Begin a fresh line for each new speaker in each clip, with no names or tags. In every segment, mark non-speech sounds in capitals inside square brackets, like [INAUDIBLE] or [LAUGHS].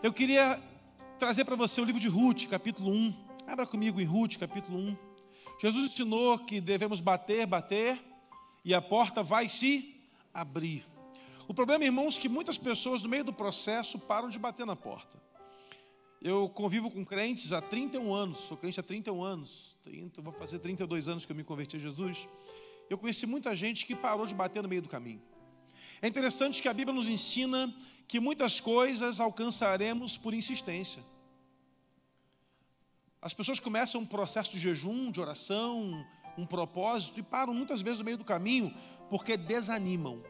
Eu queria trazer para você o livro de Ruth, capítulo 1. Abra comigo em Ruth, capítulo 1. Jesus ensinou que devemos bater, bater, e a porta vai se abrir. O problema, irmãos, é que muitas pessoas, no meio do processo, param de bater na porta. Eu convivo com crentes há 31 anos, sou crente há 31 anos, 30, vou fazer 32 anos que eu me converti a Jesus. Eu conheci muita gente que parou de bater no meio do caminho. É interessante que a Bíblia nos ensina que muitas coisas alcançaremos por insistência. As pessoas começam um processo de jejum, de oração, um propósito e param muitas vezes no meio do caminho porque desanimam.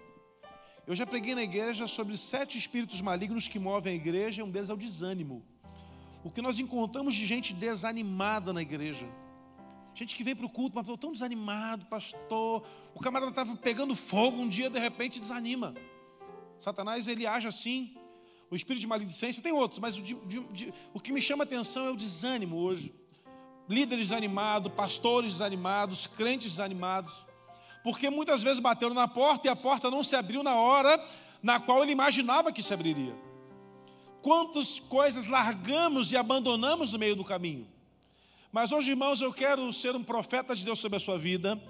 Eu já preguei na igreja sobre sete espíritos malignos que movem a igreja, e um deles é o desânimo. O que nós encontramos de gente desanimada na igreja. Gente que vem para o culto, mas estou tão desanimado, pastor. O camarada estava pegando fogo um dia, de repente desanima. Satanás ele age assim. O espírito de maledicência tem outros, mas o, de, de, o que me chama atenção é o desânimo hoje. Líderes desanimados, pastores desanimados, crentes desanimados porque muitas vezes bateram na porta e a porta não se abriu na hora na qual ele imaginava que se abriria. Quantas coisas largamos e abandonamos no meio do caminho. Mas hoje, irmãos, eu quero ser um profeta de Deus sobre a sua vida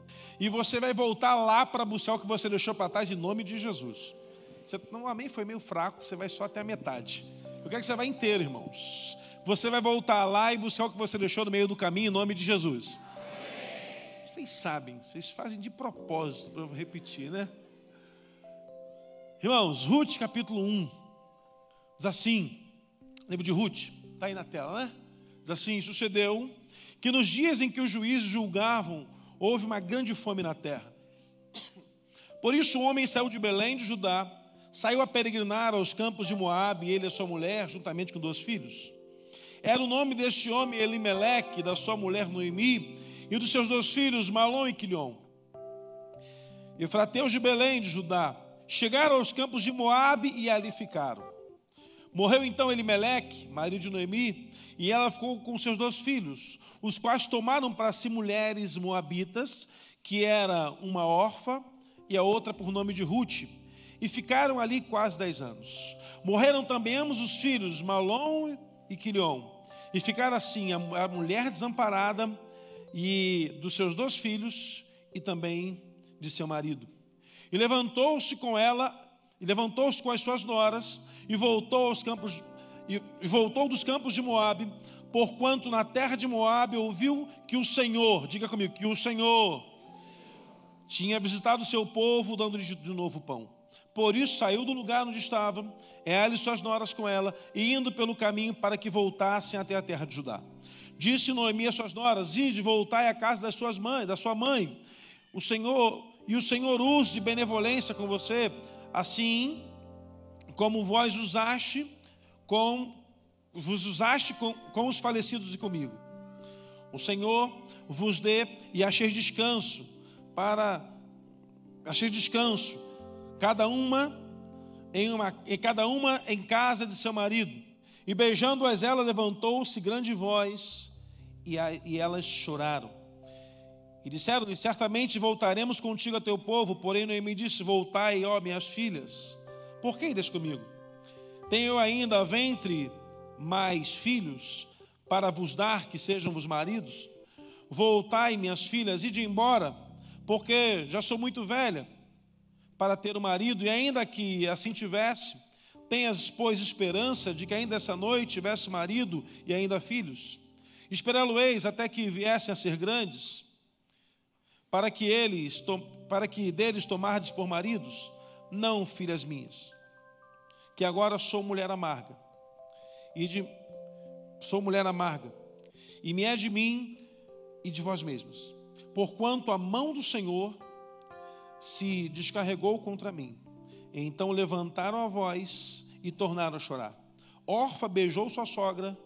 e você vai voltar lá para buscar o que você deixou para trás em nome de Jesus. Você, não, amém foi meio fraco, você vai só até a metade. Eu quero que você vá inteiro, irmãos. Você vai voltar lá e buscar o que você deixou no meio do caminho em nome de Jesus. Vocês sabem, vocês fazem de propósito para eu repetir, né? Irmãos, Ruth capítulo 1, diz assim, livro de Ruth, está aí na tela, né? Diz assim: sucedeu que nos dias em que os juízes julgavam, houve uma grande fome na terra. Por isso o homem saiu de Belém de Judá, saiu a peregrinar aos campos de Moabe, ele e a sua mulher, juntamente com dois filhos. Era o nome deste homem Elimeleque, da sua mulher Noemi, e dos seus dois filhos, Malom e Quilion. Efrateus de Belém, de Judá, chegaram aos campos de Moabe e ali ficaram. Morreu então Elimeleque, marido de Noemi, e ela ficou com seus dois filhos, os quais tomaram para si mulheres moabitas, que era uma órfã e a outra por nome de Ruth, e ficaram ali quase dez anos. Morreram também ambos os filhos, Malom e Quilion, e ficaram assim a mulher desamparada e dos seus dois filhos e também de seu marido. E levantou-se com ela, e levantou-se com as suas noras, e voltou aos campos, e voltou dos campos de Moabe, porquanto na terra de Moabe ouviu que o Senhor, diga comigo, que o Senhor tinha visitado o seu povo, dando-lhes de novo pão. Por isso saiu do lugar onde estava, ela e suas noras com ela, e indo pelo caminho para que voltassem até a terra de Judá. Disse Noemi às suas noras: Ide, voltai à casa das suas mães, da sua mãe. O Senhor e o Senhor use de benevolência com você, assim como vós usaste com vos usaste com, com os falecidos e comigo. O Senhor vos dê e acheis descanso para acheis descanso, cada uma em uma e cada uma em casa de seu marido e beijando-as, ela levantou-se grande voz, e, a, e elas choraram. E disseram-lhe: Certamente voltaremos contigo a teu povo. Porém, Noemi disse: Voltai, ó minhas filhas. Por que idas comigo? Tenho ainda ventre mais filhos para vos dar que sejam vos maridos? Voltai, minhas filhas, ide embora, porque já sou muito velha para ter um marido, e ainda que assim tivesse, Tenhas, pois, esperança de que ainda essa noite tivesse marido e ainda filhos. Esperá-lo-eis até que viessem a ser grandes, para que eles, para que deles tomardes por maridos, não filhas minhas, que agora sou mulher amarga, e de, sou mulher amarga, e me é de mim e de vós mesmos, porquanto a mão do Senhor se descarregou contra mim então levantaram a voz e tornaram a chorar. Orfa beijou sua sogra,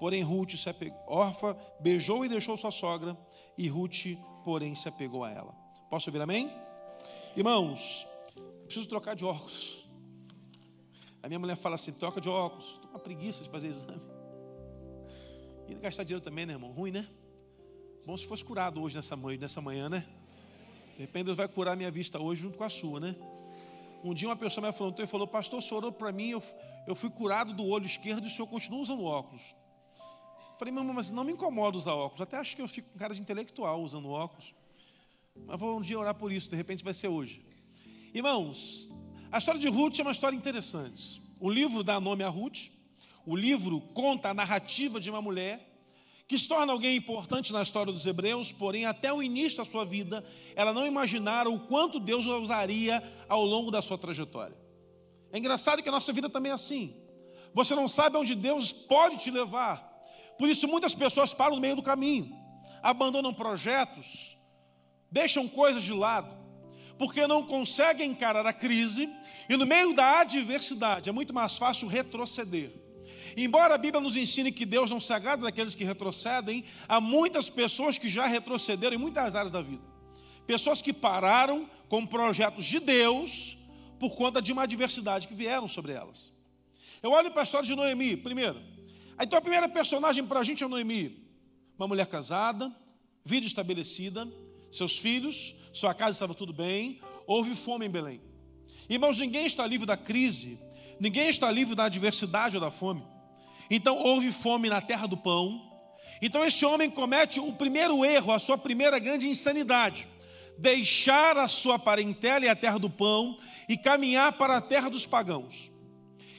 porém Ruth se apegou. Orfa beijou e deixou sua sogra, e Ruth, porém, se apegou a ela. Posso ouvir amém? Irmãos, preciso trocar de óculos. A minha mulher fala assim: troca de óculos. Estou com uma preguiça de fazer exame. E gastar dinheiro também, né, irmão? Ruim, né? Bom se fosse curado hoje nessa manhã, nessa manhã, né? De repente Deus vai curar minha vista hoje junto com a sua, né? Um dia uma pessoa me afrontou e falou: Pastor, o senhor orou para mim, eu, eu fui curado do olho esquerdo e o senhor continua usando óculos. Falei, mamãe, mas não me incomoda usar óculos. Até acho que eu fico com cara de intelectual usando óculos. Mas vou um dia orar por isso, de repente vai ser hoje. Irmãos, a história de Ruth é uma história interessante. O livro dá nome a Ruth. O livro conta a narrativa de uma mulher que se torna alguém importante na história dos hebreus, porém, até o início da sua vida, ela não imaginara o quanto Deus a usaria ao longo da sua trajetória. É engraçado que a nossa vida também é assim. Você não sabe onde Deus pode te levar. Por isso, muitas pessoas param no meio do caminho, abandonam projetos, deixam coisas de lado, porque não conseguem encarar a crise e, no meio da adversidade, é muito mais fácil retroceder. Embora a Bíblia nos ensine que Deus não se agrada daqueles que retrocedem, há muitas pessoas que já retrocederam em muitas áreas da vida. Pessoas que pararam com projetos de Deus por conta de uma adversidade que vieram sobre elas. Eu olho para a história de Noemi, primeiro. Então a primeira personagem para a gente é Noemi, uma mulher casada, vida estabelecida, seus filhos, sua casa estava tudo bem, houve fome em Belém. Irmãos, ninguém está livre da crise, ninguém está livre da adversidade ou da fome. Então houve fome na terra do pão. Então esse homem comete o primeiro erro, a sua primeira grande insanidade: deixar a sua parentela e a terra do pão e caminhar para a terra dos pagãos.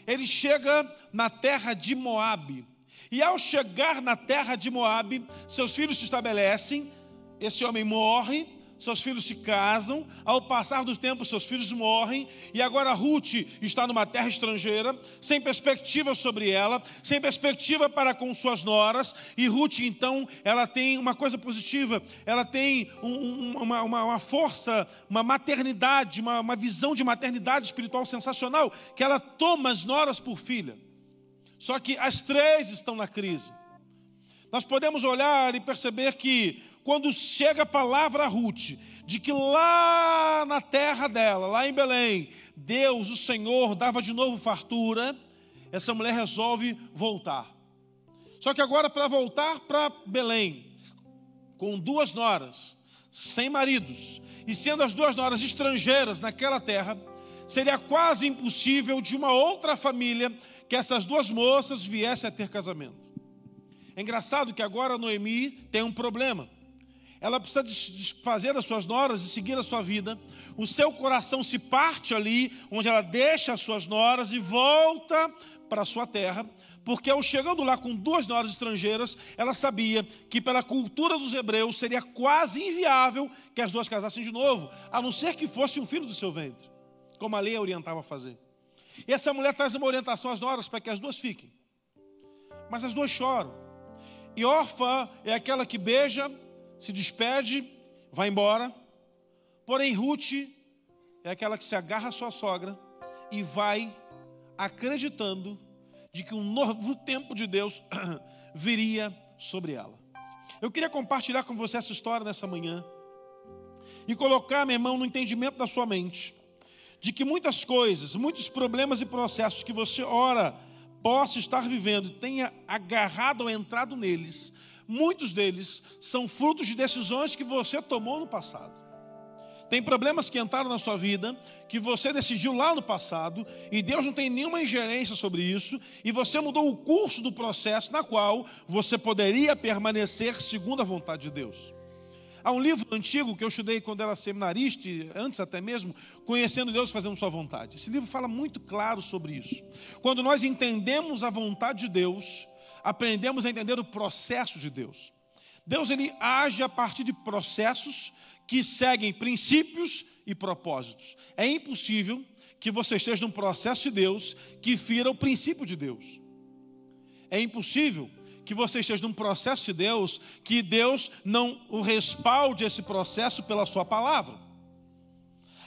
Ele chega na terra de Moabe. E ao chegar na terra de Moabe, seus filhos se estabelecem, esse homem morre, seus filhos se casam, ao passar do tempo, seus filhos morrem, e agora Ruth está numa terra estrangeira, sem perspectiva sobre ela, sem perspectiva para com suas noras, e Ruth, então, ela tem uma coisa positiva, ela tem um, um, uma, uma, uma, força, uma maternidade, uma, uma visão de maternidade espiritual sensacional, que ela toma as noras por filha. Só que as três estão na crise. Nós podemos olhar e perceber que quando chega a palavra a Ruth, de que lá na terra dela, lá em Belém, Deus, o Senhor, dava de novo fartura, essa mulher resolve voltar. Só que agora, para voltar para Belém, com duas noras, sem maridos, e sendo as duas noras estrangeiras naquela terra, seria quase impossível de uma outra família que essas duas moças viessem a ter casamento. É engraçado que agora Noemi tem um problema ela precisa desfazer das suas noras e seguir a sua vida. O seu coração se parte ali, onde ela deixa as suas noras e volta para a sua terra, porque ao chegando lá com duas noras estrangeiras, ela sabia que pela cultura dos hebreus seria quase inviável que as duas casassem de novo, a não ser que fosse um filho do seu ventre, como a lei a orientava a fazer. E essa mulher traz uma orientação às noras para que as duas fiquem. Mas as duas choram. E órfã é aquela que beija se despede, vai embora. Porém, Ruth é aquela que se agarra à sua sogra e vai acreditando de que um novo tempo de Deus [COUGHS] viria sobre ela. Eu queria compartilhar com você essa história nessa manhã e colocar, meu irmão, no entendimento da sua mente de que muitas coisas, muitos problemas e processos que você ora possa estar vivendo tenha agarrado ou entrado neles, muitos deles são frutos de decisões que você tomou no passado. Tem problemas que entraram na sua vida, que você decidiu lá no passado, e Deus não tem nenhuma ingerência sobre isso, e você mudou o curso do processo na qual você poderia permanecer segundo a vontade de Deus. Há um livro antigo que eu estudei quando era seminarista, antes até mesmo, Conhecendo Deus Fazendo Sua Vontade. Esse livro fala muito claro sobre isso. Quando nós entendemos a vontade de Deus, aprendemos a entender o processo de Deus. Deus ele age a partir de processos que seguem princípios e propósitos. É impossível que você esteja num processo de Deus que fira o princípio de Deus. É impossível que você esteja num processo de Deus que Deus não o respalde esse processo pela sua palavra.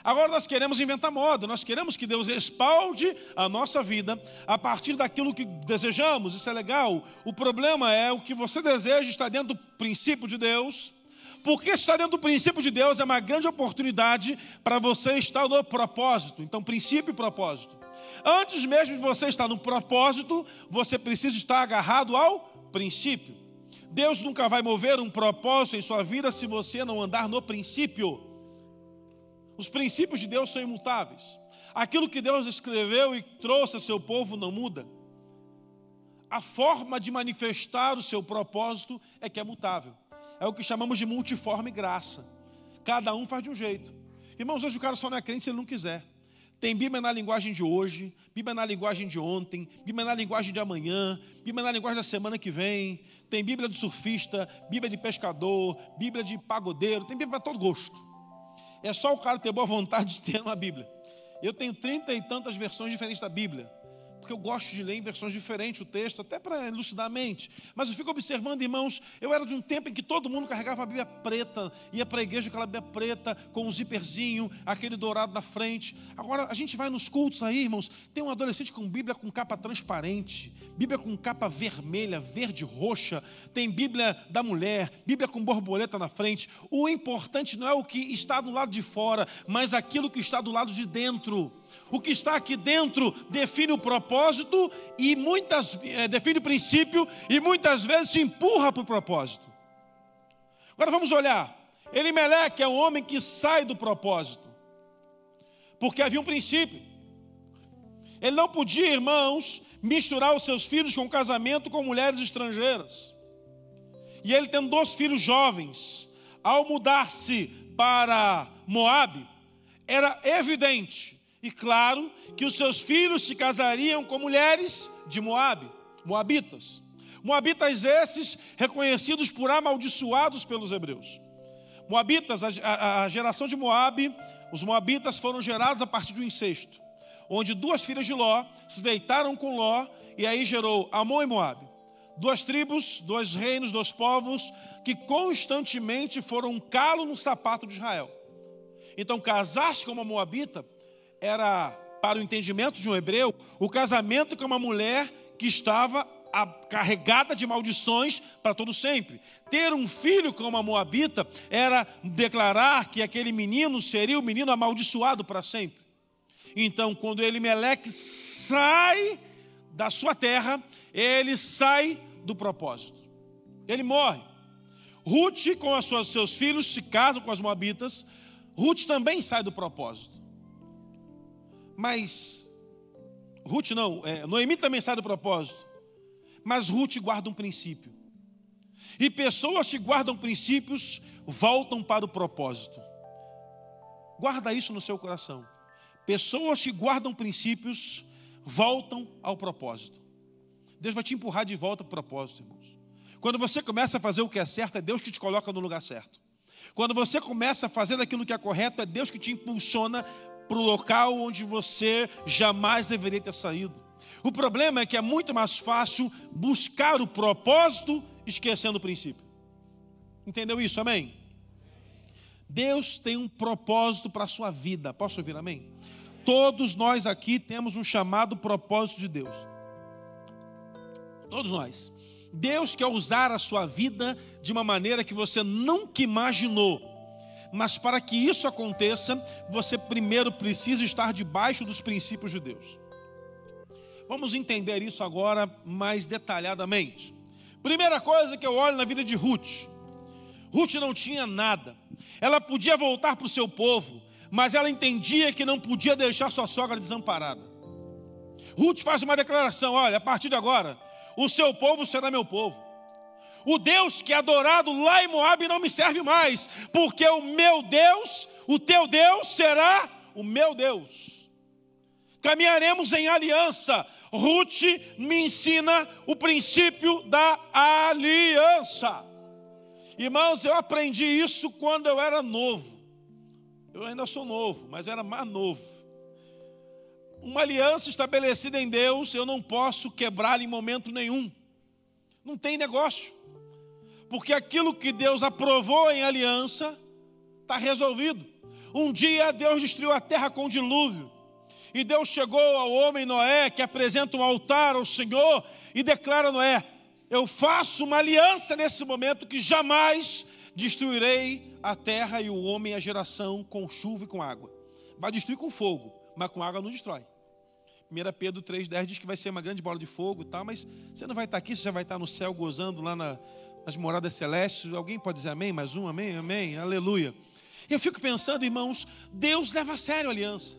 Agora nós queremos inventar moda, nós queremos que Deus respalde a nossa vida a partir daquilo que desejamos, isso é legal. O problema é o que você deseja está dentro do princípio de Deus, porque está dentro do princípio de Deus é uma grande oportunidade para você estar no propósito. Então, princípio e propósito. Antes mesmo de você estar no propósito, você precisa estar agarrado ao princípio. Deus nunca vai mover um propósito em sua vida se você não andar no princípio. Os princípios de Deus são imutáveis. Aquilo que Deus escreveu e trouxe a seu povo não muda. A forma de manifestar o seu propósito é que é mutável. É o que chamamos de multiforme graça. Cada um faz de um jeito. Irmãos, hoje o cara só não é crente se ele não quiser. Tem Bíblia na linguagem de hoje, Bíblia na linguagem de ontem, Bíblia na linguagem de amanhã, Bíblia na linguagem da semana que vem. Tem Bíblia de surfista, Bíblia de pescador, Bíblia de pagodeiro, tem Bíblia para todo gosto. É só o cara ter boa vontade de ter uma Bíblia. Eu tenho trinta e tantas versões diferentes da Bíblia porque eu gosto de ler em versões diferentes o texto, até para elucidar a mente. Mas eu fico observando, irmãos, eu era de um tempo em que todo mundo carregava a Bíblia preta, ia para a igreja com aquela Bíblia preta, com um zíperzinho, aquele dourado na frente. Agora, a gente vai nos cultos aí, irmãos, tem um adolescente com Bíblia com capa transparente, Bíblia com capa vermelha, verde, roxa, tem Bíblia da mulher, Bíblia com borboleta na frente. O importante não é o que está do lado de fora, mas aquilo que está do lado de dentro. O que está aqui dentro define o propósito e muitas é, define o princípio e muitas vezes te empurra para o propósito. Agora vamos olhar. Elimeleque é um homem que sai do propósito, porque havia um princípio. Ele não podia, irmãos, misturar os seus filhos com casamento com mulheres estrangeiras. E ele tendo dois filhos jovens, ao mudar-se para Moabe, era evidente e claro que os seus filhos se casariam com mulheres de Moabe, moabitas. Moabitas esses reconhecidos por amaldiçoados pelos hebreus. Moabitas, a, a, a geração de Moabe, os moabitas foram gerados a partir do incesto, onde duas filhas de Ló se deitaram com Ló e aí gerou Amon e Moabe. Duas tribos, dois reinos, dois povos que constantemente foram um calo no sapato de Israel. Então, casar-se com uma moabita era, para o entendimento de um hebreu, o casamento com uma mulher que estava carregada de maldições para todo sempre. Ter um filho com uma moabita era declarar que aquele menino seria o menino amaldiçoado para sempre. Então, quando Elimeleque sai da sua terra, ele sai do propósito. Ele morre. Ruth, com seus filhos, se casam com as moabitas. Ruth também sai do propósito. Mas Ruth não, é, Noemi também sai do propósito. Mas Ruth guarda um princípio. E pessoas que guardam princípios voltam para o propósito. Guarda isso no seu coração. Pessoas que guardam princípios voltam ao propósito. Deus vai te empurrar de volta para o propósito, irmãos. Quando você começa a fazer o que é certo, é Deus que te coloca no lugar certo. Quando você começa a fazer aquilo que é correto, é Deus que te impulsiona para o local onde você jamais deveria ter saído. O problema é que é muito mais fácil buscar o propósito esquecendo o princípio. Entendeu isso? Amém? Deus tem um propósito para a sua vida. Posso ouvir amém? Todos nós aqui temos um chamado propósito de Deus. Todos nós. Deus quer usar a sua vida de uma maneira que você nunca imaginou. Mas para que isso aconteça, você primeiro precisa estar debaixo dos princípios de Deus. Vamos entender isso agora mais detalhadamente. Primeira coisa que eu olho na vida de Ruth. Ruth não tinha nada. Ela podia voltar para o seu povo, mas ela entendia que não podia deixar sua sogra desamparada. Ruth faz uma declaração: olha, a partir de agora, o seu povo será meu povo. O Deus que é adorado lá em Moab não me serve mais, porque o meu Deus, o teu Deus será o meu Deus. Caminharemos em aliança. Ruth me ensina o princípio da aliança. Irmãos, eu aprendi isso quando eu era novo. Eu ainda sou novo, mas eu era mais novo. Uma aliança estabelecida em Deus, eu não posso quebrar em momento nenhum. Não tem negócio porque aquilo que Deus aprovou em aliança está resolvido. Um dia Deus destruiu a terra com dilúvio. E Deus chegou ao homem Noé, que apresenta um altar ao Senhor, e declara a Noé: Eu faço uma aliança nesse momento que jamais destruirei a terra e o homem a geração com chuva e com água. Vai destruir com fogo, mas com água não destrói. 1 Pedro 3,10 diz que vai ser uma grande bola de fogo tal, mas você não vai estar aqui, você já vai estar no céu gozando lá na, nas moradas celestes. Alguém pode dizer amém? Mais um, amém, amém, aleluia. Eu fico pensando, irmãos, Deus leva a sério a aliança.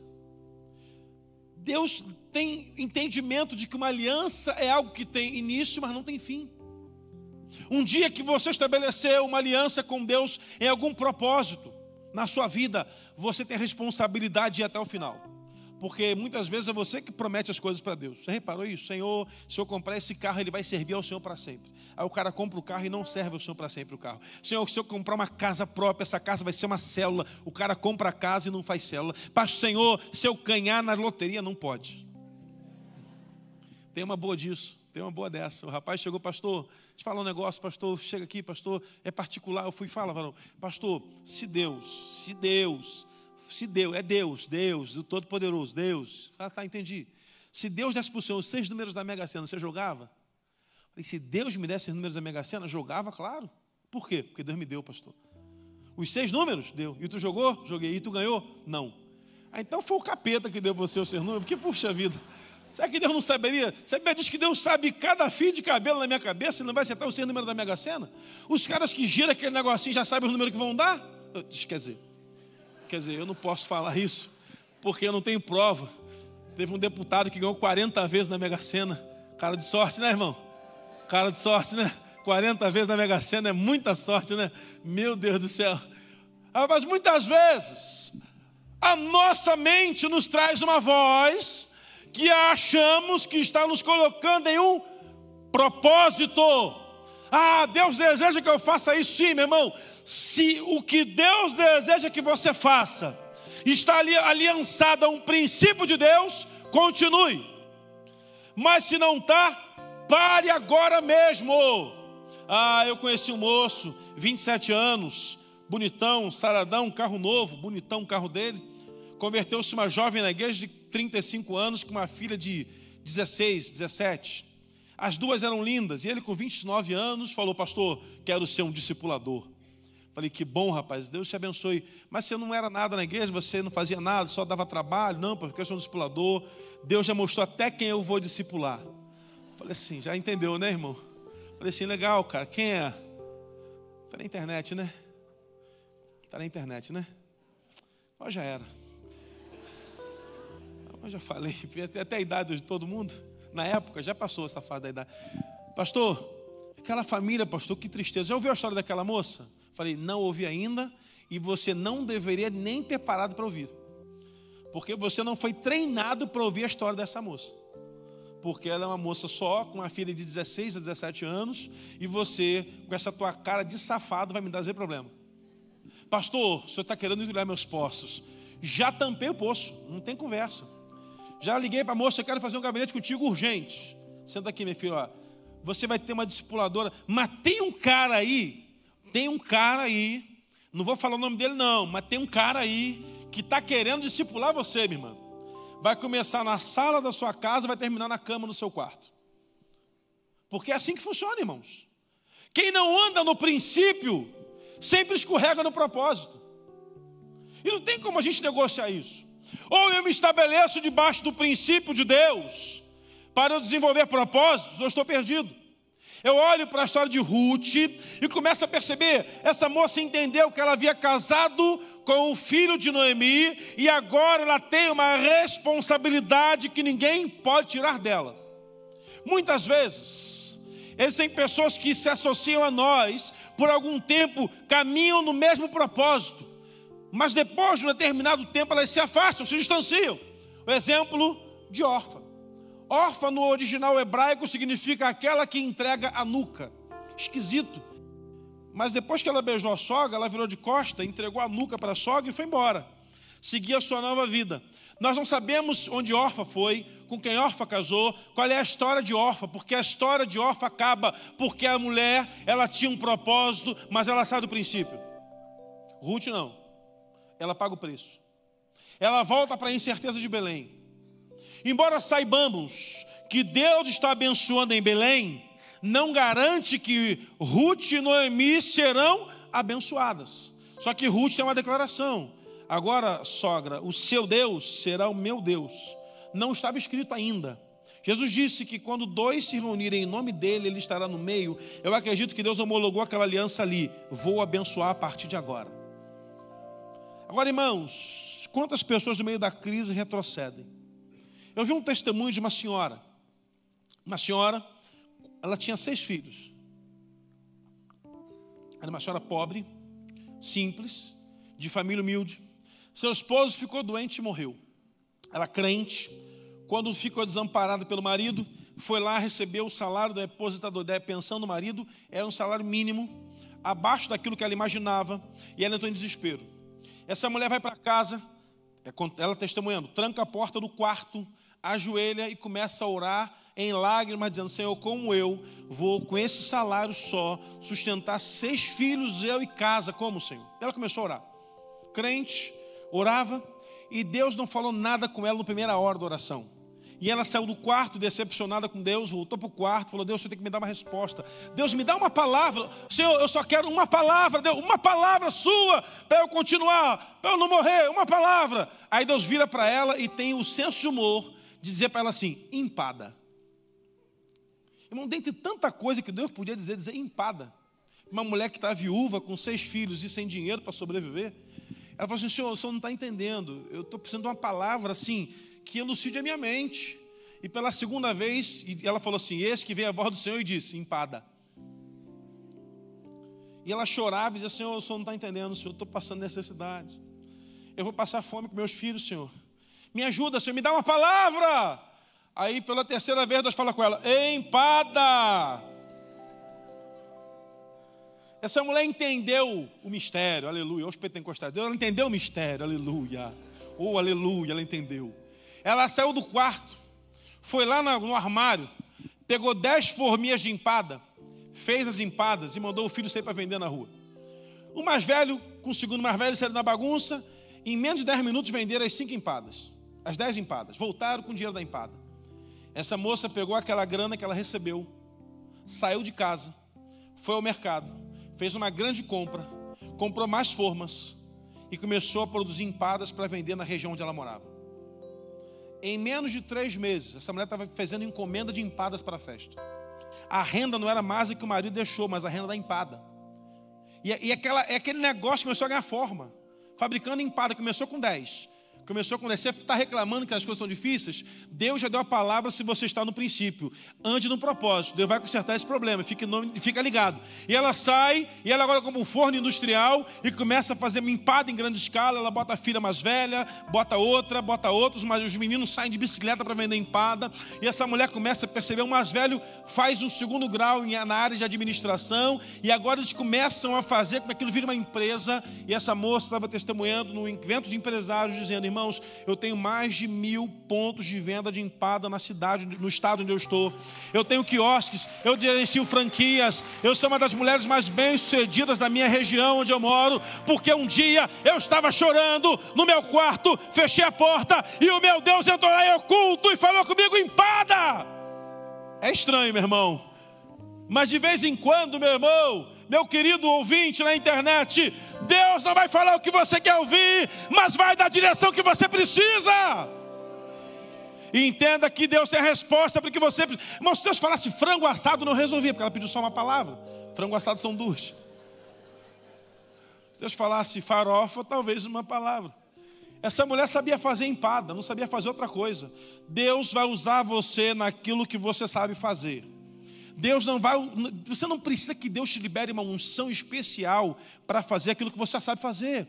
Deus tem entendimento de que uma aliança é algo que tem início, mas não tem fim. Um dia que você estabeleceu uma aliança com Deus em algum propósito na sua vida, você tem responsabilidade de ir até o final. Porque muitas vezes é você que promete as coisas para Deus. Você reparou isso? Senhor, se eu comprar esse carro, ele vai servir ao Senhor para sempre. Aí o cara compra o carro e não serve ao Senhor para sempre o carro. Senhor, se eu comprar uma casa própria, essa casa vai ser uma célula. O cara compra a casa e não faz célula. Pastor, Senhor, se eu ganhar na loteria, não pode. Tem uma boa disso. Tem uma boa dessa. O rapaz chegou, pastor, te falar um negócio, pastor, chega aqui, pastor, é particular. Eu fui falar, falou, pastor, se Deus, se Deus se Deus, é Deus, Deus, o Todo-Poderoso, Deus. Ah, tá, entendi. Se Deus desse para o Senhor os seis números da Mega Sena, você jogava? Falei, se Deus me desse os números da Mega Sena, jogava, claro. Por quê? Porque Deus me deu, pastor. Os seis números? Deu. E tu jogou? Joguei. E tu ganhou? Não. Ah, então foi o capeta que deu para você os seus números, porque, puxa vida. Será que Deus não saberia? Você diz que Deus sabe cada fio de cabelo na minha cabeça e não vai acertar os seis números da Mega Sena? Os caras que giram aquele negocinho já sabem os números que vão dar? Quer dizer, Quer dizer, eu não posso falar isso, porque eu não tenho prova. Teve um deputado que ganhou 40 vezes na Mega Sena. Cara de sorte, né, irmão? Cara de sorte, né? 40 vezes na Mega Sena é muita sorte, né? Meu Deus do céu. Ah, mas muitas vezes a nossa mente nos traz uma voz que achamos que está nos colocando em um propósito. Ah, Deus deseja que eu faça isso, sim, meu irmão se o que Deus deseja que você faça está ali aliançado a um princípio de Deus, continue. Mas se não está, pare agora mesmo. Ah, eu conheci um moço, 27 anos, bonitão, saradão, carro novo, bonitão o carro dele. Converteu-se uma jovem na igreja de 35 anos com uma filha de 16, 17. As duas eram lindas e ele, com 29 anos, falou: Pastor, quero ser um discipulador. Falei, que bom, rapaz, Deus te abençoe. Mas você não era nada na igreja, você não fazia nada, só dava trabalho. Não, porque eu sou um discipulador. Deus já mostrou até quem eu vou discipular. Falei assim, já entendeu, né, irmão? Falei assim, legal, cara, quem é? Está na internet, né? Está na internet, né? Ó, já era. Eu já falei, [LAUGHS] até a idade de todo mundo. Na época, já passou essa fase da idade. Pastor, aquela família, pastor, que tristeza. Já ouviu a história daquela moça? Falei, não ouvi ainda, e você não deveria nem ter parado para ouvir. Porque você não foi treinado para ouvir a história dessa moça. Porque ela é uma moça só, com uma filha de 16 a 17 anos, e você, com essa tua cara de safado, vai me dar problema. Pastor, o senhor está querendo entulhar meus poços. Já tampei o poço, não tem conversa. Já liguei para a moça, eu quero fazer um gabinete contigo urgente. Senta aqui, minha filha, você vai ter uma discipuladora, mas tem um cara aí tem um cara aí, não vou falar o nome dele não, mas tem um cara aí que está querendo discipular você, minha irmã. Vai começar na sala da sua casa, vai terminar na cama do seu quarto. Porque é assim que funciona, irmãos. Quem não anda no princípio, sempre escorrega no propósito. E não tem como a gente negociar isso. Ou eu me estabeleço debaixo do princípio de Deus para eu desenvolver propósitos, ou estou perdido. Eu olho para a história de Ruth e começo a perceber: essa moça entendeu que ela havia casado com o filho de Noemi e agora ela tem uma responsabilidade que ninguém pode tirar dela. Muitas vezes, existem pessoas que se associam a nós, por algum tempo caminham no mesmo propósito, mas depois de um determinado tempo elas se afastam, se distanciam. O exemplo de órfã. Órfã no original hebraico significa aquela que entrega a nuca. Esquisito. Mas depois que ela beijou a sogra, ela virou de costa, entregou a nuca para a sogra e foi embora. Seguia a sua nova vida. Nós não sabemos onde Orfa foi, com quem Orfa casou, qual é a história de Orfa, porque a história de Orfa acaba porque a mulher, ela tinha um propósito, mas ela sai do princípio. Ruth não. Ela paga o preço. Ela volta para a incerteza de Belém. Embora saibamos que Deus está abençoando em Belém, não garante que Ruth e Noemi serão abençoadas. Só que Ruth tem uma declaração: agora, sogra, o seu Deus será o meu Deus. Não estava escrito ainda. Jesus disse que quando dois se reunirem em nome dele, ele estará no meio. Eu acredito que Deus homologou aquela aliança ali. Vou abençoar a partir de agora. Agora, irmãos, quantas pessoas no meio da crise retrocedem? Eu vi um testemunho de uma senhora. Uma senhora, ela tinha seis filhos. Era uma senhora pobre, simples, de família humilde. Seu esposo ficou doente e morreu. Era crente. Quando ficou desamparada pelo marido, foi lá receber o salário da pensão do marido, era um salário mínimo, abaixo daquilo que ela imaginava, e ela entrou em desespero. Essa mulher vai para casa, é ela testemunhando, tranca a porta do quarto, ajoelha e começa a orar em lágrimas, dizendo: Senhor, como eu vou com esse salário só sustentar seis filhos, eu e casa, como, Senhor? Ela começou a orar. Crente, orava, e Deus não falou nada com ela na primeira hora da oração. E ela saiu do quarto decepcionada com Deus, voltou para o quarto, falou: Deus, você tem que me dar uma resposta. Deus, me dá uma palavra. Senhor, eu só quero uma palavra, Deus, uma palavra sua, para eu continuar, para eu não morrer, uma palavra. Aí Deus vira para ela e tem o senso de humor de dizer para ela assim: empada. Irmão, dentre tanta coisa que Deus podia dizer, dizer empada. Uma mulher que está viúva, com seis filhos e sem dinheiro para sobreviver. Ela falou assim: Senhor, o senhor não está entendendo. Eu estou precisando de uma palavra assim que elucide a minha mente. E pela segunda vez, ela falou assim: Esse que veio a voz do Senhor e disse: Empada. E ela chorava e dizia: Senhor, o Senhor não está entendendo, Senhor, estou passando necessidade. Eu vou passar fome com meus filhos, Senhor. Me ajuda, Senhor, me dá uma palavra. Aí, pela terceira vez, Deus fala com ela: Empada. Essa mulher entendeu o mistério, aleluia. Os pentecostais, ela entendeu o mistério, aleluia. Oh, aleluia, ela entendeu. Ela saiu do quarto, foi lá no armário, pegou dez forminhas de empada, fez as empadas e mandou o filho sair para vender na rua. O mais velho, com o segundo mais velho, saíram na bagunça, em menos de dez minutos venderam as cinco empadas, as dez empadas, voltaram com o dinheiro da empada. Essa moça pegou aquela grana que ela recebeu, saiu de casa, foi ao mercado, fez uma grande compra, comprou mais formas e começou a produzir empadas para vender na região onde ela morava. Em menos de três meses, essa mulher estava fazendo encomenda de empadas para a festa. A renda não era mais a que o marido deixou, mas a renda da empada. E, e aquela, é aquele negócio começou a ganhar forma. Fabricando empada, começou com 10, Começou quando você está reclamando que as coisas são difíceis. Deus já deu a palavra se você está no princípio. Ande no propósito. Deus vai consertar esse problema. Fique, fica ligado. E ela sai, e ela agora como um forno industrial, e começa a fazer empada em grande escala. Ela bota a filha mais velha, bota outra, bota outros, mas os meninos saem de bicicleta para vender empada. E essa mulher começa a perceber, o mais velho faz um segundo grau na área de administração. E agora eles começam a fazer com que aquilo vire uma empresa. E essa moça estava testemunhando no evento de empresários, dizendo, irmãos, eu tenho mais de mil pontos de venda de empada na cidade, no estado onde eu estou. Eu tenho quiosques, eu gerencio franquias. Eu sou uma das mulheres mais bem-sucedidas da minha região onde eu moro, porque um dia eu estava chorando no meu quarto, fechei a porta e o meu Deus entrou lá oculto e falou comigo: empada. É estranho, meu irmão. Mas de vez em quando, meu irmão, meu querido ouvinte na internet, Deus não vai falar o que você quer ouvir, mas vai dar a direção que você precisa. E entenda que Deus tem a resposta para que você. Irmão, se Deus falasse frango assado, não resolvia, porque ela pediu só uma palavra. Frango assado são duas. Se Deus falasse farofa, talvez uma palavra. Essa mulher sabia fazer empada, não sabia fazer outra coisa. Deus vai usar você naquilo que você sabe fazer. Deus não vai, você não precisa que Deus te libere uma unção especial para fazer aquilo que você sabe fazer.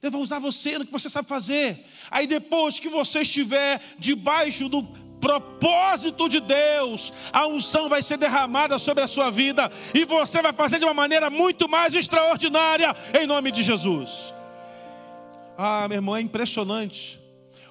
Deus vai usar você no que você sabe fazer. Aí depois que você estiver debaixo do propósito de Deus, a unção vai ser derramada sobre a sua vida e você vai fazer de uma maneira muito mais extraordinária em nome de Jesus. Ah, meu irmão, é impressionante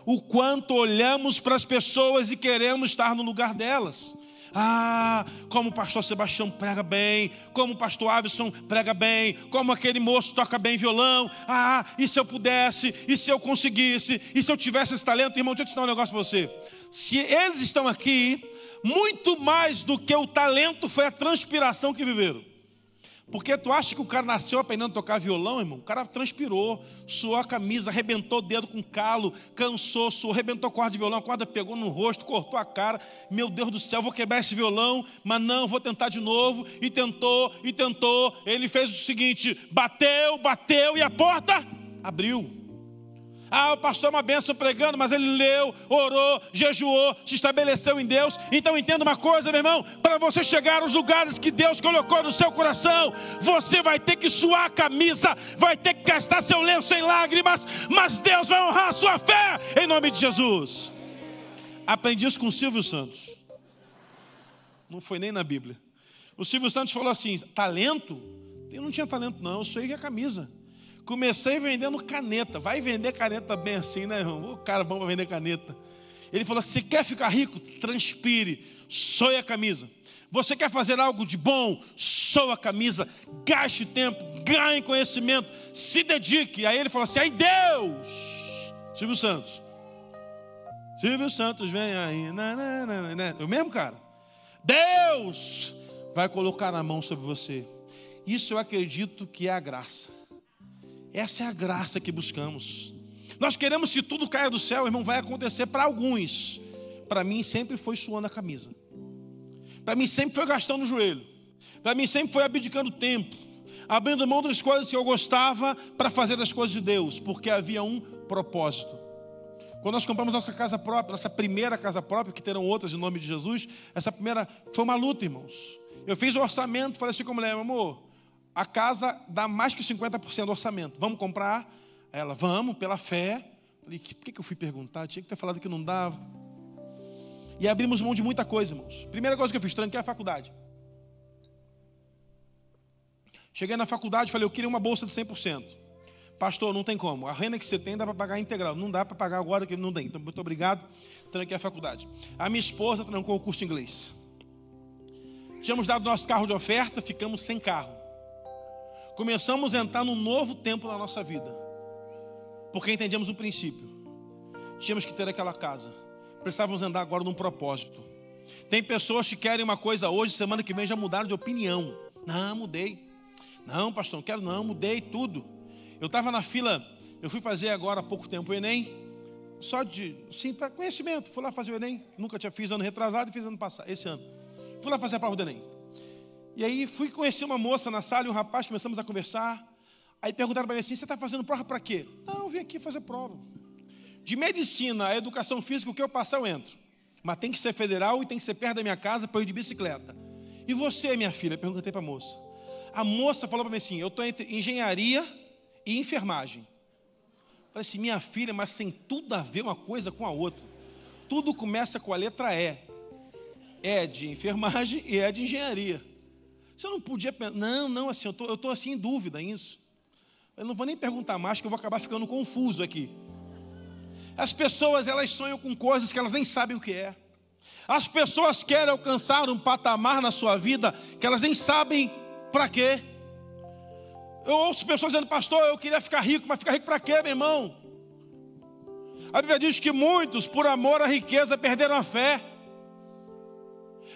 o quanto olhamos para as pessoas e queremos estar no lugar delas. Ah, como o pastor Sebastião prega bem, como o pastor Avison prega bem, como aquele moço toca bem violão. Ah, e se eu pudesse, e se eu conseguisse, e se eu tivesse esse talento, irmão, deixa eu te ensinar um negócio para você. Se eles estão aqui, muito mais do que o talento foi a transpiração que viveram. Porque tu acha que o cara nasceu aprendendo a tocar violão, irmão? O cara transpirou, suou a camisa, arrebentou o dedo com calo, cansou, suou, arrebentou a corda de violão, a corda pegou no rosto, cortou a cara. Meu Deus do céu, vou quebrar esse violão, mas não, vou tentar de novo. E tentou, e tentou. Ele fez o seguinte: bateu, bateu e a porta abriu. Ah, o pastor é uma benção pregando, mas ele leu, orou, jejuou, se estabeleceu em Deus. Então entenda uma coisa, meu irmão: para você chegar aos lugares que Deus colocou no seu coração, você vai ter que suar a camisa, vai ter que gastar seu lenço em lágrimas, mas Deus vai honrar a sua fé, em nome de Jesus. Aprendi isso com Silvio Santos. Não foi nem na Bíblia. O Silvio Santos falou assim: talento? Eu não tinha talento, não, eu sou a camisa. Comecei vendendo caneta. Vai vender caneta bem assim, né, irmão? O cara bom para vender caneta. Ele falou: se quer ficar rico, transpire, soe a camisa. Você quer fazer algo de bom? Soa a camisa, gaste tempo, ganhe conhecimento, se dedique. Aí ele falou assim: aí Deus, Silvio Santos, Silvio Santos vem aí, né, né, né, né. Eu mesmo, cara. Deus vai colocar na mão sobre você. Isso eu acredito que é a graça. Essa é a graça que buscamos. Nós queremos que tudo caia do céu, irmão, vai acontecer para alguns. Para mim sempre foi suando a camisa. Para mim sempre foi gastando o joelho. Para mim sempre foi abdicando tempo, abrindo mão das coisas que eu gostava para fazer as coisas de Deus, porque havia um propósito. Quando nós compramos nossa casa própria, nossa primeira casa própria, que terão outras em nome de Jesus, essa primeira foi uma luta, irmãos. Eu fiz o orçamento, falei assim com a mulher, amor, a casa dá mais que 50% do orçamento. Vamos comprar? Ela, vamos, pela fé. Falei, por que eu fui perguntar? Tinha que ter falado que não dava. E abrimos mão de muita coisa, irmãos. Primeira coisa que eu fiz, tranquei a faculdade. Cheguei na faculdade, falei, eu queria uma bolsa de 100%. Pastor, não tem como. A renda que você tem dá para pagar integral. Não dá para pagar agora que não tem. Então, muito obrigado. Tranquei a faculdade. A minha esposa trancou o curso de inglês. Tínhamos dado nosso carro de oferta, ficamos sem carro. Começamos a entrar num novo tempo na nossa vida. Porque entendíamos o princípio. Tínhamos que ter aquela casa. Precisávamos andar agora num propósito. Tem pessoas que querem uma coisa hoje, semana que vem já mudaram de opinião. Não, mudei. Não, pastor, não quero não, mudei tudo. Eu estava na fila, eu fui fazer agora há pouco tempo o Enem, só de, sim, para conhecimento. Fui lá fazer o Enem, nunca tinha fiz ano retrasado e fiz ano passado, esse ano. Fui lá fazer a prova do Enem. E aí fui conhecer uma moça na sala e um rapaz, começamos a conversar. Aí perguntaram para mim assim: você está fazendo prova para quê? Não, eu vim aqui fazer prova. De medicina a educação física, o que eu passar, eu entro. Mas tem que ser federal e tem que ser perto da minha casa para ir de bicicleta. E você, minha filha? Perguntei para a moça. A moça falou para mim assim: eu estou entre engenharia e enfermagem. Falei assim, minha filha, mas tem tudo a ver uma coisa com a outra. Tudo começa com a letra E. É de enfermagem e é de engenharia. Você não podia pensar, não, não, assim, eu tô, estou tô assim em dúvida nisso. Eu não vou nem perguntar mais, que eu vou acabar ficando confuso aqui. As pessoas, elas sonham com coisas que elas nem sabem o que é. As pessoas querem alcançar um patamar na sua vida que elas nem sabem para quê. Eu ouço pessoas dizendo, pastor, eu queria ficar rico, mas ficar rico para quê, meu irmão? A Bíblia diz que muitos, por amor à riqueza, perderam a fé.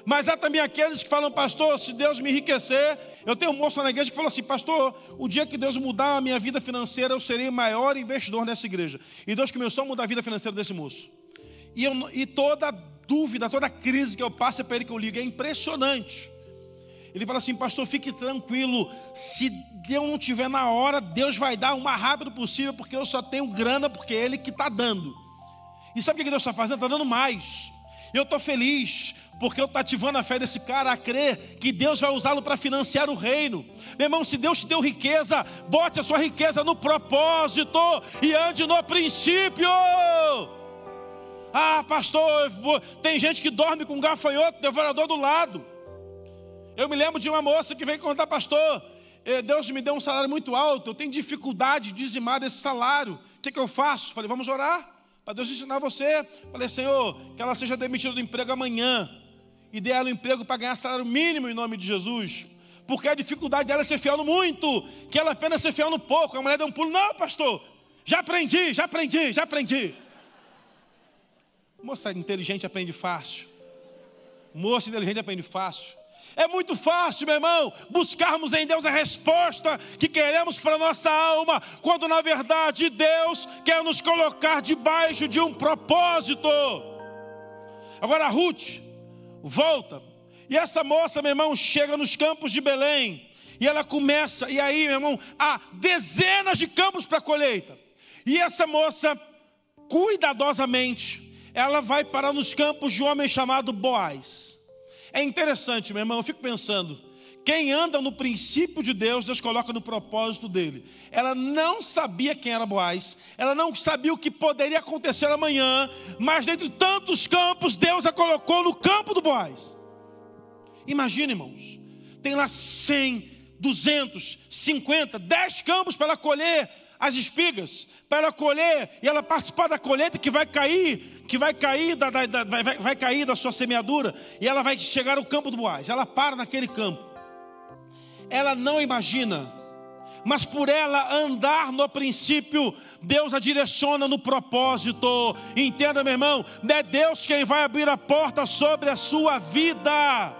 Mas há também aqueles que falam, pastor, se Deus me enriquecer, eu tenho um moço na igreja que falou assim, pastor, o dia que Deus mudar a minha vida financeira, eu serei o maior investidor nessa igreja. E Deus começou a mudar a vida financeira desse moço. E, eu, e toda dúvida, toda crise que eu passo é para ele que eu ligo, é impressionante. Ele fala assim, pastor, fique tranquilo, se Deus não tiver na hora, Deus vai dar o mais rápido possível, porque eu só tenho grana, porque é Ele que está dando. E sabe o que Deus está fazendo? Está dando mais. Eu estou feliz, porque eu estou ativando a fé desse cara a crer que Deus vai usá-lo para financiar o reino. Meu irmão, se Deus te deu riqueza, bote a sua riqueza no propósito e ande no princípio. Ah, pastor, tem gente que dorme com um gafanhoto, devorador do lado. Eu me lembro de uma moça que veio contar, pastor, eh, Deus me deu um salário muito alto, eu tenho dificuldade de dizimar desse salário. O que, que eu faço? Falei, vamos orar para Deus ensinar você. Falei, Senhor, que ela seja demitida do emprego amanhã e dê ela um emprego para ganhar salário mínimo em nome de Jesus. Porque a dificuldade dela é ser fiel no muito, que ela apenas ser fiel no pouco. A mulher deu um pulo, não, pastor, já aprendi, já aprendi, já aprendi. Moça inteligente aprende fácil. Moça inteligente aprende fácil. É muito fácil, meu irmão, buscarmos em Deus a resposta que queremos para nossa alma, quando na verdade Deus quer nos colocar debaixo de um propósito. Agora, Ruth volta, e essa moça, meu irmão, chega nos campos de Belém, e ela começa, e aí, meu irmão, há dezenas de campos para colheita. E essa moça, cuidadosamente, ela vai parar nos campos de um homem chamado Boaz. É interessante, meu irmão, eu fico pensando, quem anda no princípio de Deus, Deus coloca no propósito dele. Ela não sabia quem era Boaz, ela não sabia o que poderia acontecer amanhã, mas dentre tantos campos, Deus a colocou no campo do Boaz. Imagina, irmãos, tem lá 100, 200, 50, 10 campos para ela colher as espigas, para ela colher e ela participar da colheita que vai cair, que vai cair da, da, da vai, vai, cair da sua semeadura, e ela vai chegar ao campo do Boaz. Ela para naquele campo. Ela não imagina, mas por ela andar no princípio, Deus a direciona no propósito. Entenda, meu irmão, é Deus quem vai abrir a porta sobre a sua vida.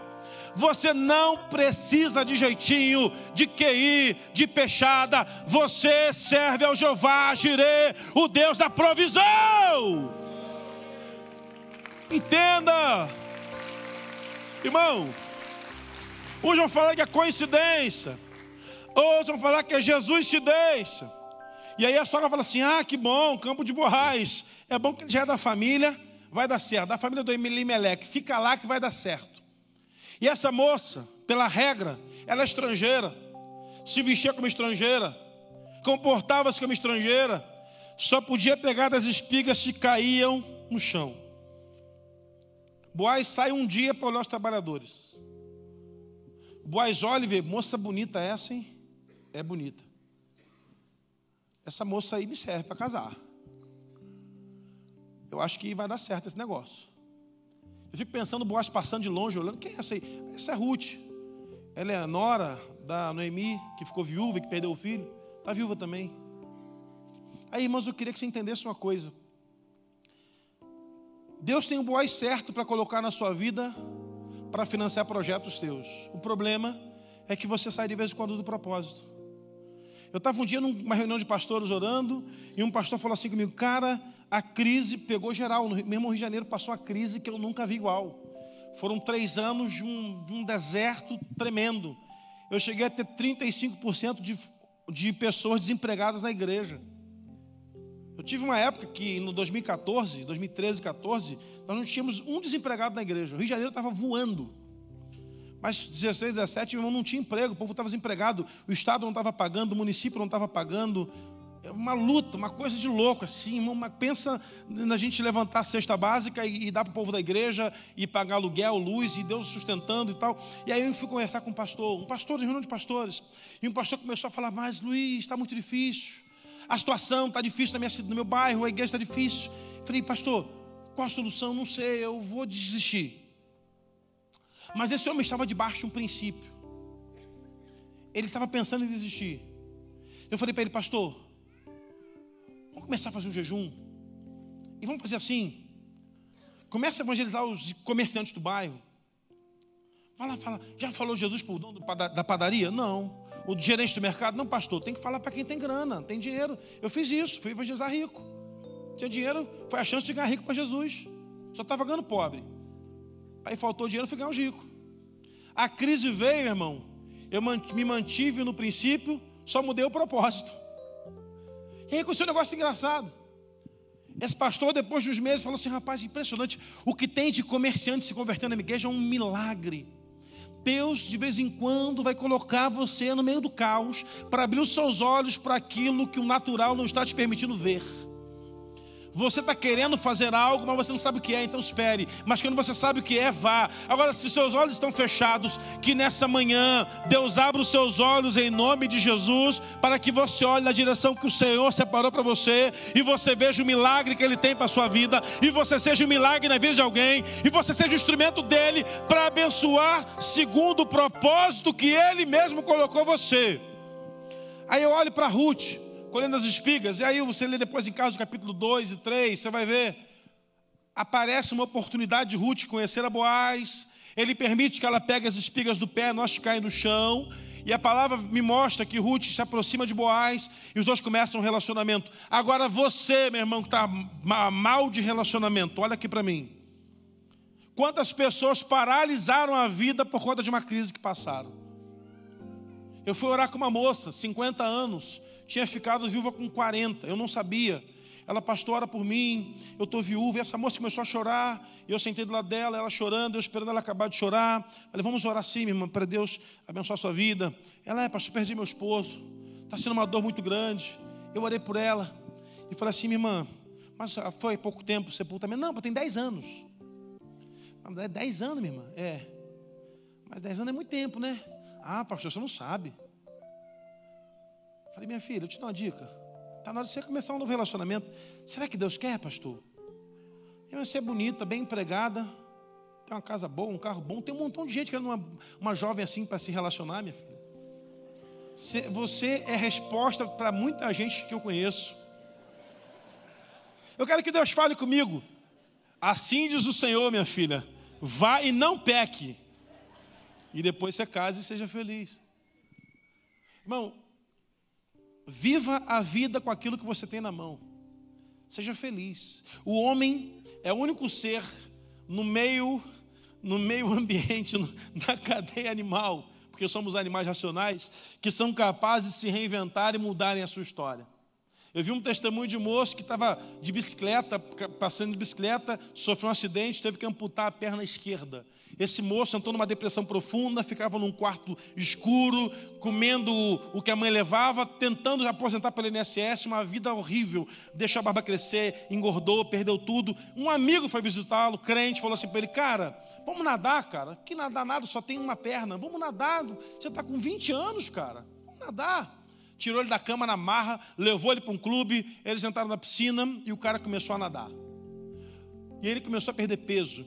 Você não precisa de jeitinho, de QI, de peixada. Você serve ao Jeová Jirê, o Deus da provisão. Entenda, irmão. Uns vão falar que é coincidência, outros vão falar que é Jesus te deixa. E aí a sogra fala assim: ah, que bom, campo de borrais. É bom que ele já é da família, vai dar certo. Da família do Elimelec, fica lá que vai dar certo. E essa moça, pela regra, ela é estrangeira, se vestia como estrangeira, comportava-se como estrangeira, só podia pegar das espigas que caíam no chão. Boaz sai um dia para olhar os trabalhadores. Boaz olha e vê, moça bonita essa, hein? É bonita. Essa moça aí me serve para casar. Eu acho que vai dar certo esse negócio. Eu fico pensando Boaz passando de longe, olhando, quem é essa aí? Essa é Ruth. Ela é a nora da Noemi, que ficou viúva e que perdeu o filho. Está viúva também. Aí, irmãos, eu queria que você entendesse uma coisa. Deus tem o Boaz certo para colocar na sua vida para financiar projetos seus. O problema é que você sai de vez em quando do propósito. Eu estava um dia numa reunião de pastores orando, e um pastor falou assim comigo: Cara, a crise pegou geral. No mesmo Rio de Janeiro passou uma crise que eu nunca vi igual. Foram três anos de um, de um deserto tremendo. Eu cheguei a ter 35% de, de pessoas desempregadas na igreja. Eu tive uma época que no 2014, 2013, 14, nós não tínhamos um desempregado na igreja. O Rio de Janeiro estava voando. Mas 16, 17, meu irmão, não tinha emprego, o povo estava desempregado, o Estado não estava pagando, o município não estava pagando, é uma luta, uma coisa de louco, assim. Uma, pensa na gente levantar a cesta básica e, e dar para o povo da igreja e pagar aluguel, luz, e Deus sustentando e tal. E aí eu fui conversar com um pastor, um pastor de reunião de pastores. E um pastor começou a falar: Mas Luiz, está muito difícil. A situação está difícil na minha, no meu bairro, a igreja está difícil. Eu falei, pastor, qual a solução? Não sei, eu vou desistir. Mas esse homem estava debaixo de um princípio. Ele estava pensando em desistir. Eu falei para ele, pastor, Vamos começar a fazer um jejum. E vamos fazer assim. Começa a evangelizar os comerciantes do bairro. Fala, fala. Já falou Jesus para o dono da padaria? Não. O gerente do mercado? Não, pastor. Tem que falar para quem tem grana, tem dinheiro. Eu fiz isso, fui evangelizar rico. Tinha dinheiro, foi a chance de ganhar rico para Jesus. Só estava ganhando pobre. Aí faltou dinheiro, fui ganhar os ricos. A crise veio, irmão. Eu me mantive no princípio, só mudei o propósito. E aí aconteceu um negócio engraçado. Esse pastor, depois de uns meses, falou assim: rapaz, impressionante. O que tem de comerciante se convertendo na igreja é um milagre. Deus, de vez em quando, vai colocar você no meio do caos para abrir os seus olhos para aquilo que o natural não está te permitindo ver. Você está querendo fazer algo, mas você não sabe o que é, então espere. Mas quando você sabe o que é, vá. Agora, se seus olhos estão fechados, que nessa manhã Deus abra os seus olhos em nome de Jesus, para que você olhe na direção que o Senhor separou para você, e você veja o milagre que Ele tem para a sua vida, e você seja o um milagre na vida de alguém, e você seja o instrumento dele para abençoar segundo o propósito que Ele mesmo colocou você. Aí eu olho para Ruth colhendo as espigas. E aí você lê depois em casa o capítulo 2 e 3, você vai ver. Aparece uma oportunidade de Ruth conhecer a Boaz. Ele permite que ela pegue as espigas do pé, nós caem no chão. E a palavra me mostra que Ruth se aproxima de Boaz e os dois começam um relacionamento. Agora você, meu irmão, que está mal de relacionamento, olha aqui para mim. Quantas pessoas paralisaram a vida por conta de uma crise que passaram? Eu fui orar com uma moça, 50 anos, tinha ficado viúva com 40, eu não sabia. ela, pastor, ora por mim, eu estou viúva. E essa moça começou a chorar, eu sentei do lado dela, ela chorando, eu esperando ela acabar de chorar. Falei, vamos orar sim, minha irmã, para Deus abençoar a sua vida. Ela, é, pastor, perdi meu esposo, está sendo uma dor muito grande. Eu orei por ela, e falei assim, minha irmã, mas foi pouco tempo sepultamento? Não, tem 10 anos. 10 anos, minha irmã, é. Mas 10 anos é muito tempo, né? Ah, pastor, você não sabe. Falei, minha filha, eu te dou uma dica. Está na hora de você começar um novo relacionamento. Será que Deus quer, pastor? Você é bonita, bem empregada, tem uma casa boa, um carro bom, tem um montão de gente querendo uma, uma jovem assim para se relacionar, minha filha. Você é resposta para muita gente que eu conheço. Eu quero que Deus fale comigo. Assim diz o Senhor, minha filha. Vá e não peque. E depois você case e seja feliz. Irmão, Viva a vida com aquilo que você tem na mão. Seja feliz. O homem é o único ser no meio no meio [LAUGHS] ambiente, na cadeia animal, porque somos animais racionais, que são capazes de se reinventar e mudarem a sua história. Eu vi um testemunho de moço que estava de bicicleta, passando de bicicleta, sofreu um acidente, teve que amputar a perna esquerda. Esse moço entrou numa depressão profunda, ficava num quarto escuro, comendo o que a mãe levava, tentando aposentar pelo INSS, uma vida horrível. Deixou a barba crescer, engordou, perdeu tudo. Um amigo foi visitá-lo, crente, falou assim para ele: Cara, vamos nadar, cara. Que nadar nada, só tem uma perna. Vamos nadar. Você está com 20 anos, cara. Vamos nadar tirou ele da cama na marra, levou ele para um clube, eles entraram na piscina e o cara começou a nadar. E ele começou a perder peso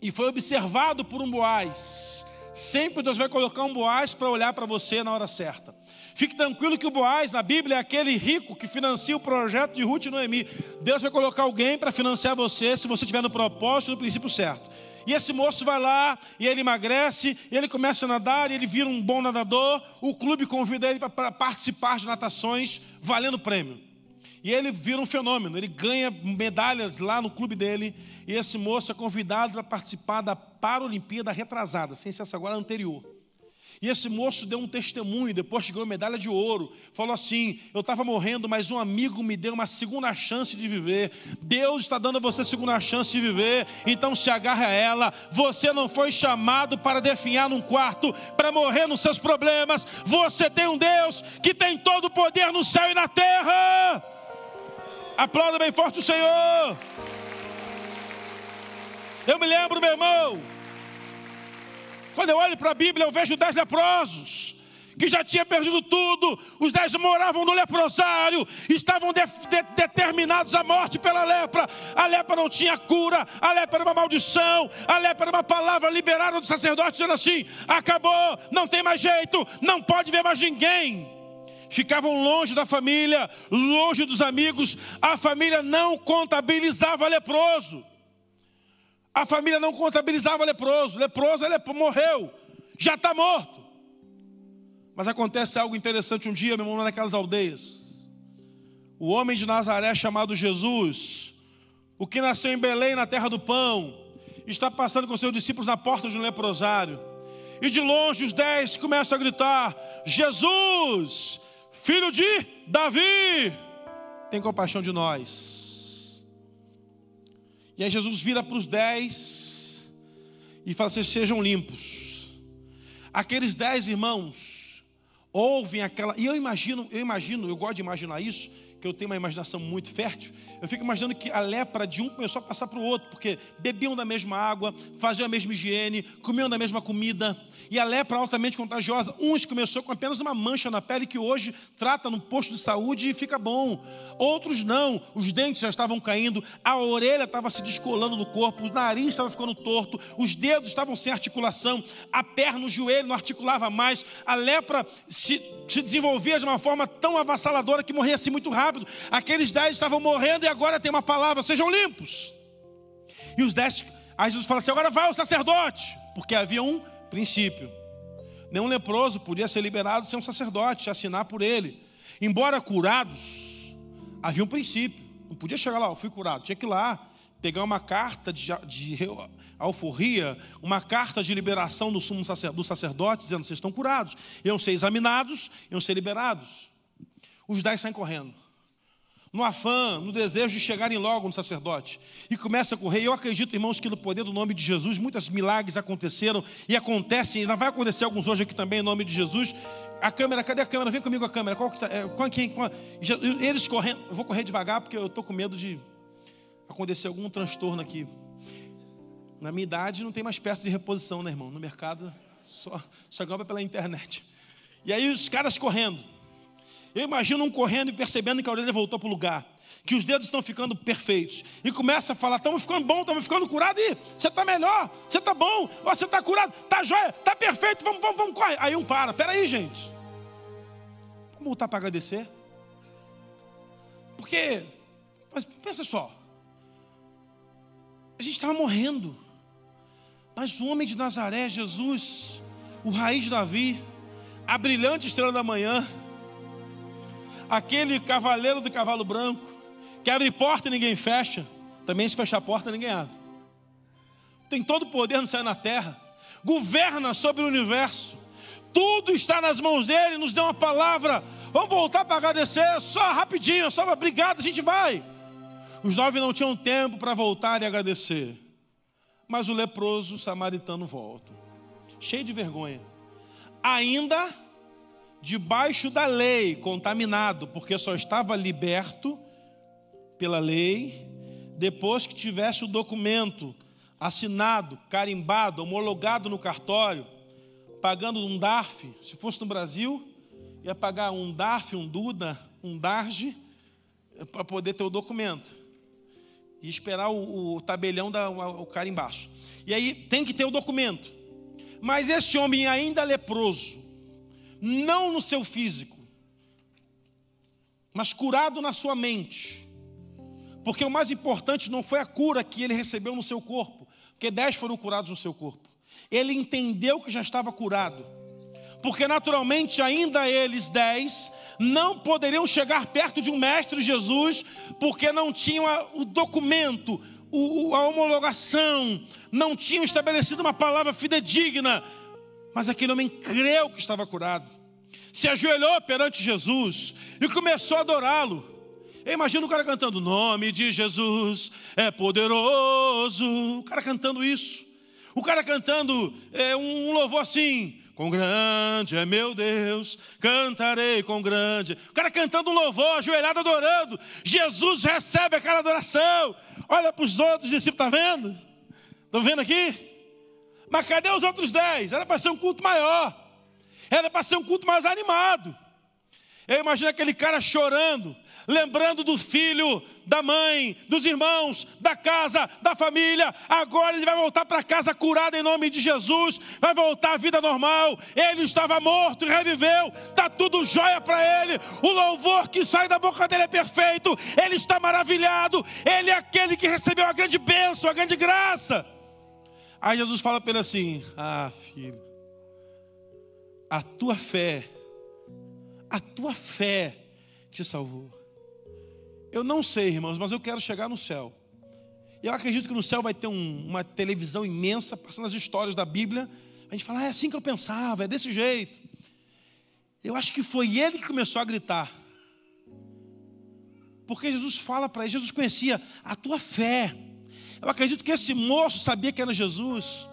e foi observado por um Boaz. Sempre Deus vai colocar um Boaz para olhar para você na hora certa. Fique tranquilo que o Boaz na Bíblia é aquele rico que financia o projeto de Ruth e Noemi. Deus vai colocar alguém para financiar você se você estiver no propósito, no princípio certo. E esse moço vai lá, e ele emagrece, e ele começa a nadar, e ele vira um bom nadador. O clube convida ele para participar de natações, valendo prêmio. E ele vira um fenômeno, ele ganha medalhas lá no clube dele. E esse moço é convidado para participar da Paralimpíada retrasada, sem ser essa agora anterior. E esse moço deu um testemunho, depois chegou medalha de ouro. Falou assim: Eu estava morrendo, mas um amigo me deu uma segunda chance de viver. Deus está dando a você segunda chance de viver, então se agarre a ela. Você não foi chamado para definhar num quarto, para morrer nos seus problemas. Você tem um Deus que tem todo o poder no céu e na terra. Aplauda bem forte o Senhor. Eu me lembro, meu irmão, quando eu olho para a Bíblia, eu vejo dez leprosos que já tinha perdido tudo. Os dez moravam no leprosário, estavam de, de, determinados à morte pela lepra. A lepra não tinha cura, a lepra era uma maldição, a lepra era uma palavra liberada do sacerdote dizendo assim: acabou, não tem mais jeito, não pode ver mais ninguém ficavam longe da família, longe dos amigos, a família não contabilizava leproso. A família não contabilizava leproso. Leproso, ele morreu, já está morto. Mas acontece algo interessante um dia, meu irmão, naquelas aldeias. O homem de Nazaré chamado Jesus, o que nasceu em Belém, na terra do pão, está passando com seus discípulos na porta de um leprosário. E de longe os dez começam a gritar: Jesus, filho de Davi, tem compaixão de nós. E aí Jesus vira para os dez e fala assim: sejam limpos. Aqueles dez irmãos ouvem aquela. E eu imagino, eu imagino, eu gosto de imaginar isso que eu tenho uma imaginação muito fértil, eu fico imaginando que a lepra de um começou a passar para o outro, porque bebiam da mesma água, faziam a mesma higiene, comiam da mesma comida, e a lepra altamente contagiosa. Uns começou com apenas uma mancha na pele que hoje trata no posto de saúde e fica bom. Outros não, os dentes já estavam caindo, a orelha estava se descolando do corpo, o nariz estava ficando torto, os dedos estavam sem articulação, a perna, o joelho não articulava mais, a lepra se, se desenvolvia de uma forma tão avassaladora que morria-se muito rápido rápido. Aqueles dez estavam morrendo e agora tem uma palavra: sejam limpos. E os dez, aí Jesus fala assim: agora vai o sacerdote, porque havia um princípio. Nenhum leproso podia ser liberado sem um sacerdote, assinar por ele. Embora curados, havia um princípio. Não podia chegar lá, eu fui curado. Tinha que ir lá, pegar uma carta de, de alforria, uma carta de liberação do sumo sacerdote, do sacerdote, dizendo: vocês estão curados. Iam ser examinados, iam ser liberados. Os dez saem correndo. no afã, no desejo de chegarem logo no sacerdote. E começa a correr. Eu acredito, irmãos, que no poder do nome de Jesus, muitos milagres aconteceram e acontecem, ainda vai acontecer alguns hoje aqui também, em nome de Jesus. A câmera, cadê a câmera? Vem comigo a câmera. Qual que tá, é, qual, quem, qual, eles correndo. Eu vou correr devagar porque eu estou com medo de acontecer algum transtorno aqui. Na minha idade não tem mais peça de reposição, né, irmão? No mercado só, só compra pela internet. E aí os caras correndo. Eu imagino um correndo e percebendo que a orelha voltou para o lugar, que os dedos estão ficando perfeitos. E começa a falar: estamos ficando bom, estamos ficando curados. E você está melhor, você está bom, você está curado, está jóia, está perfeito, vamos, vamos, vamos, correr. Aí um para, peraí, gente. Vamos voltar para agradecer. Porque, mas pensa só, a gente estava morrendo, mas o homem de Nazaré, Jesus, o raiz de Davi, a brilhante estrela da manhã, aquele cavaleiro do cavalo branco, que abre porta e ninguém fecha, também se fechar a porta ninguém abre. Tem todo o poder no céu na terra, governa sobre o universo, tudo está nas mãos dele, nos deu uma palavra. Vamos voltar para agradecer, só rapidinho, só obrigado, a gente vai. Os nove não tinham tempo para voltar e agradecer, mas o leproso samaritano volta, cheio de vergonha, ainda debaixo da lei, contaminado, porque só estava liberto pela lei depois que tivesse o documento assinado, carimbado, homologado no cartório, pagando um DARF. Se fosse no Brasil, ia pagar um DARF, um DUDA, um DARGE, para poder ter o documento. E esperar o, o tabelião dar o, o carimbaço. E aí tem que ter o documento. Mas esse homem ainda leproso, não no seu físico, mas curado na sua mente. Porque o mais importante não foi a cura que ele recebeu no seu corpo, porque dez foram curados no seu corpo. Ele entendeu que já estava curado, porque naturalmente ainda eles dez não poderiam chegar perto de um mestre Jesus, porque não tinham o documento, a homologação, não tinham estabelecido uma palavra fidedigna mas aquele homem creu que estava curado, se ajoelhou perante Jesus e começou a adorá-lo. Eu imagino o cara cantando: O nome de Jesus é poderoso. O cara cantando isso. O cara cantando é, um louvor assim: Com grande é meu Deus, cantarei com grande. O cara cantando um louvor, ajoelhado adorando. Jesus recebe aquela adoração. Olha para os outros discípulos, está vendo? Estão vendo aqui? Mas cadê os outros dez? Era para ser um culto maior. Era para ser um culto mais animado. Eu imagino aquele cara chorando, lembrando do filho, da mãe, dos irmãos, da casa, da família. Agora ele vai voltar para casa curado em nome de Jesus, vai voltar à vida normal. Ele estava morto e reviveu, está tudo jóia para ele. O louvor que sai da boca dele é perfeito, ele está maravilhado. Ele é aquele que recebeu a grande bênção, a grande graça. Aí Jesus fala para ele assim: Ah, filho, a tua fé, a tua fé te salvou. Eu não sei, irmãos, mas eu quero chegar no céu. Eu acredito que no céu vai ter um, uma televisão imensa passando as histórias da Bíblia. A gente fala, ah, é assim que eu pensava, é desse jeito. Eu acho que foi ele que começou a gritar. Porque Jesus fala para ele, Jesus conhecia a tua fé. Eu acredito que esse moço sabia que era Jesus.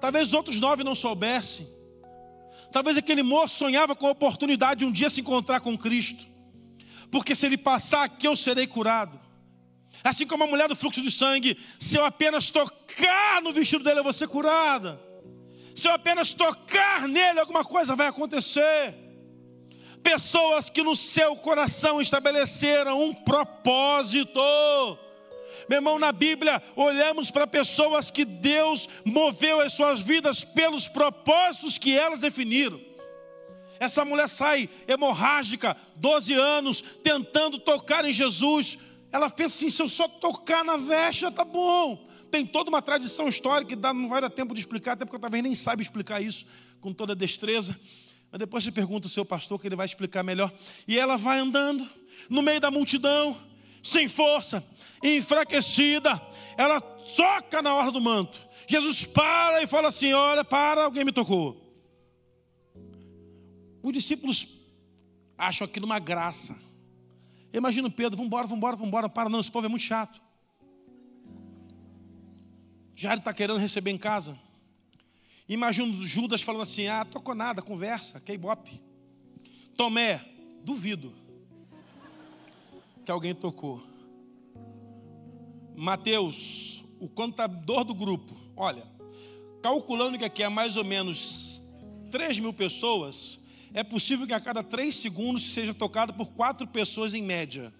Talvez os outros nove não soubessem. Talvez aquele moço sonhava com a oportunidade de um dia se encontrar com Cristo. Porque se ele passar aqui, eu serei curado. Assim como a mulher do fluxo de sangue, se eu apenas tocar no vestido dele, eu vou ser curada. Se eu apenas tocar nele, alguma coisa vai acontecer. Pessoas que no seu coração estabeleceram um propósito meu irmão, na Bíblia, olhamos para pessoas que Deus moveu as suas vidas pelos propósitos que elas definiram. Essa mulher sai hemorrágica, 12 anos, tentando tocar em Jesus. Ela pensa assim: se eu só tocar na veste, já está bom. Tem toda uma tradição histórica que não vai dar tempo de explicar, até porque eu talvez nem saiba explicar isso com toda destreza. Mas depois você pergunta ao seu pastor que ele vai explicar melhor. E ela vai andando no meio da multidão sem força, enfraquecida, ela toca na hora do manto. Jesus para e fala assim: Olha, para, alguém me tocou. Os discípulos acham aquilo uma graça. Eu imagino Pedro, vamos embora, vamos embora, vamos embora. Para, não, esse povo é muito chato. Jairo está querendo receber em casa. Imagino Judas falando assim: ah, tocou nada, conversa, que ibope. Tomé, duvido que alguém tocou. Mateus, o contador do grupo, olha, calculando que aqui é mais ou menos 3 mil pessoas, é possível que a cada três segundos seja tocado por quatro pessoas em média.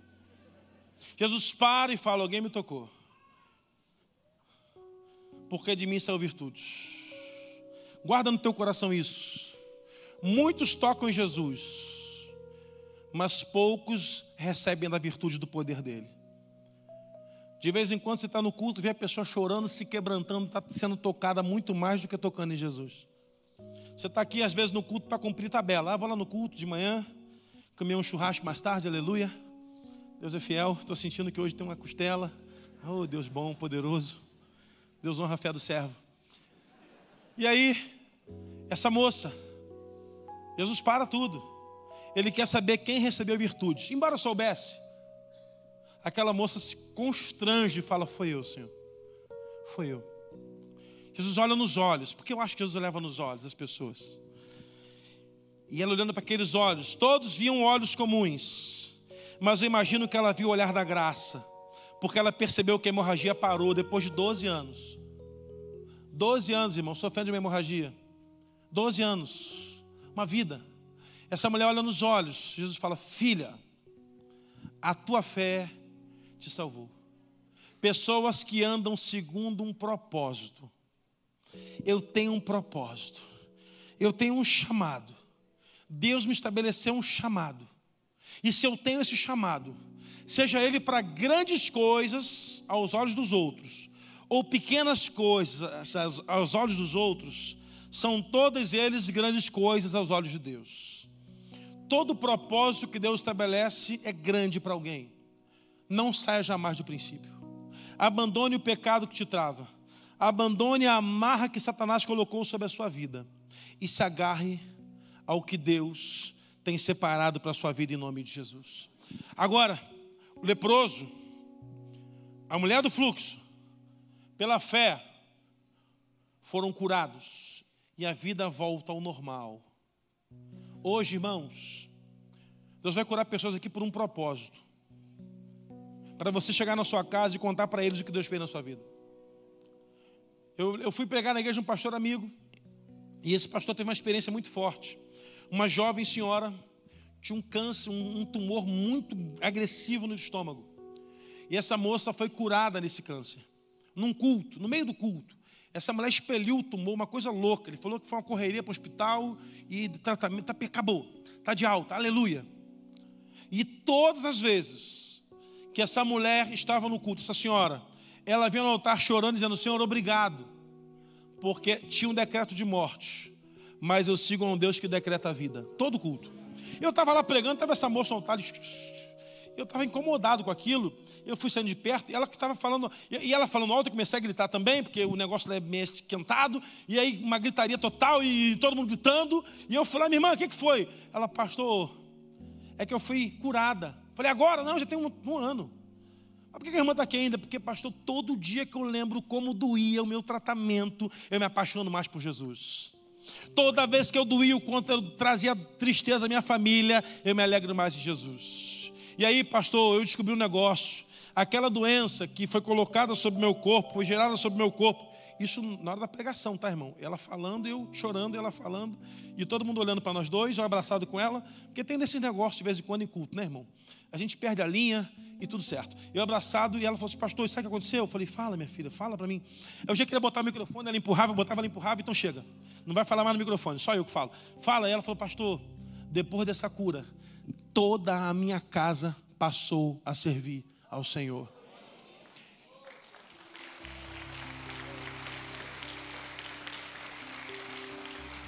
Jesus para e fala: Alguém me tocou. Porque de mim saiu virtudes. Guarda no teu coração isso. Muitos tocam em Jesus, mas poucos recebem da virtude do poder dele. De vez em quando você está no culto, vê a pessoa chorando, se quebrantando, está sendo tocada muito mais do que tocando em Jesus. Você está aqui, às vezes, no culto para cumprir tabela. Ah, vou lá no culto de manhã, comer um churrasco mais tarde, aleluia. Deus é fiel, estou sentindo que hoje tem uma costela. Oh, Deus bom, poderoso. Deus honra a fé do servo. E aí, essa moça, Jesus para tudo. Ele quer saber quem recebeu virtudes. Embora soubesse, aquela moça se constrange e fala: Foi eu, Senhor. Foi eu. Jesus olha nos olhos, porque eu acho que Jesus olhava nos olhos das pessoas. E ela olhando para aqueles olhos, todos viam olhos comuns, mas eu imagino que ela viu o olhar da graça, porque ela percebeu que a hemorragia parou depois de 12 anos. 12 anos, irmão, sofrendo de uma hemorragia. 12 anos, uma vida. Essa mulher olha nos olhos, Jesus fala: Filha, a tua fé te salvou. Pessoas que andam segundo um propósito, eu tenho um propósito, eu tenho um chamado. Deus me estabeleceu um chamado. E se eu tenho esse chamado, seja ele para grandes coisas aos olhos dos outros, ou pequenas coisas aos olhos dos outros, são todos eles grandes coisas aos olhos de Deus. Todo propósito que Deus estabelece é grande para alguém. Não saia jamais do princípio. Abandone o pecado que te trava. Abandone a amarra que Satanás colocou sobre a sua vida e se agarre ao que Deus tem separado para a sua vida em nome de Jesus. Agora, o leproso, a mulher do fluxo, pela fé, foram curados e a vida volta ao normal. Hoje, irmãos, Deus vai curar pessoas aqui por um propósito. Para você chegar na sua casa e contar para eles o que Deus fez na sua vida. Eu, eu fui pregar na igreja de um pastor amigo, e esse pastor teve uma experiência muito forte. Uma jovem senhora tinha um câncer, um, um tumor muito agressivo no estômago. E essa moça foi curada nesse câncer, num culto, no meio do culto. Essa mulher expeliu o tumor, uma coisa louca. Ele falou que foi uma correria para o hospital e tratamento, tá, acabou, está de alta, aleluia. E todas as vezes que essa mulher estava no culto, essa senhora, ela vinha no altar chorando, dizendo: Senhor, obrigado, porque tinha um decreto de morte, mas eu sigo um Deus que decreta a vida, todo culto. Eu estava lá pregando, estava essa moça no altar, eu estava incomodado com aquilo, eu fui saindo de perto, e ela que estava falando, e ela falando alto, eu comecei a gritar também, porque o negócio é meio esquentado, e aí uma gritaria total, e todo mundo gritando, e eu falei, minha irmã, o que, que foi? Ela, pastor, é que eu fui curada. Falei, agora? Não, já tem um, um ano. Por que a irmã está aqui ainda? Porque, pastor, todo dia que eu lembro como doía o meu tratamento, eu me apaixono mais por Jesus. Toda vez que eu doía o quanto eu trazia tristeza à minha família, eu me alegro mais em Jesus. E aí, pastor, eu descobri um negócio. Aquela doença que foi colocada sobre meu corpo, foi gerada sobre meu corpo, isso na hora da pregação, tá, irmão? Ela falando, eu chorando, ela falando, e todo mundo olhando para nós dois, eu abraçado com ela, porque tem desses negócios de vez em quando em culto, né, irmão? A gente perde a linha e tudo certo. Eu abraçado e ela falou assim: Pastor, sabe o que aconteceu? Eu falei: Fala, minha filha, fala para mim. Eu já queria botar o microfone, ela empurrava, eu botava, ela empurrava, então chega. Não vai falar mais no microfone, só eu que falo. Fala, e ela falou: Pastor, depois dessa cura, toda a minha casa passou a servir ao Senhor.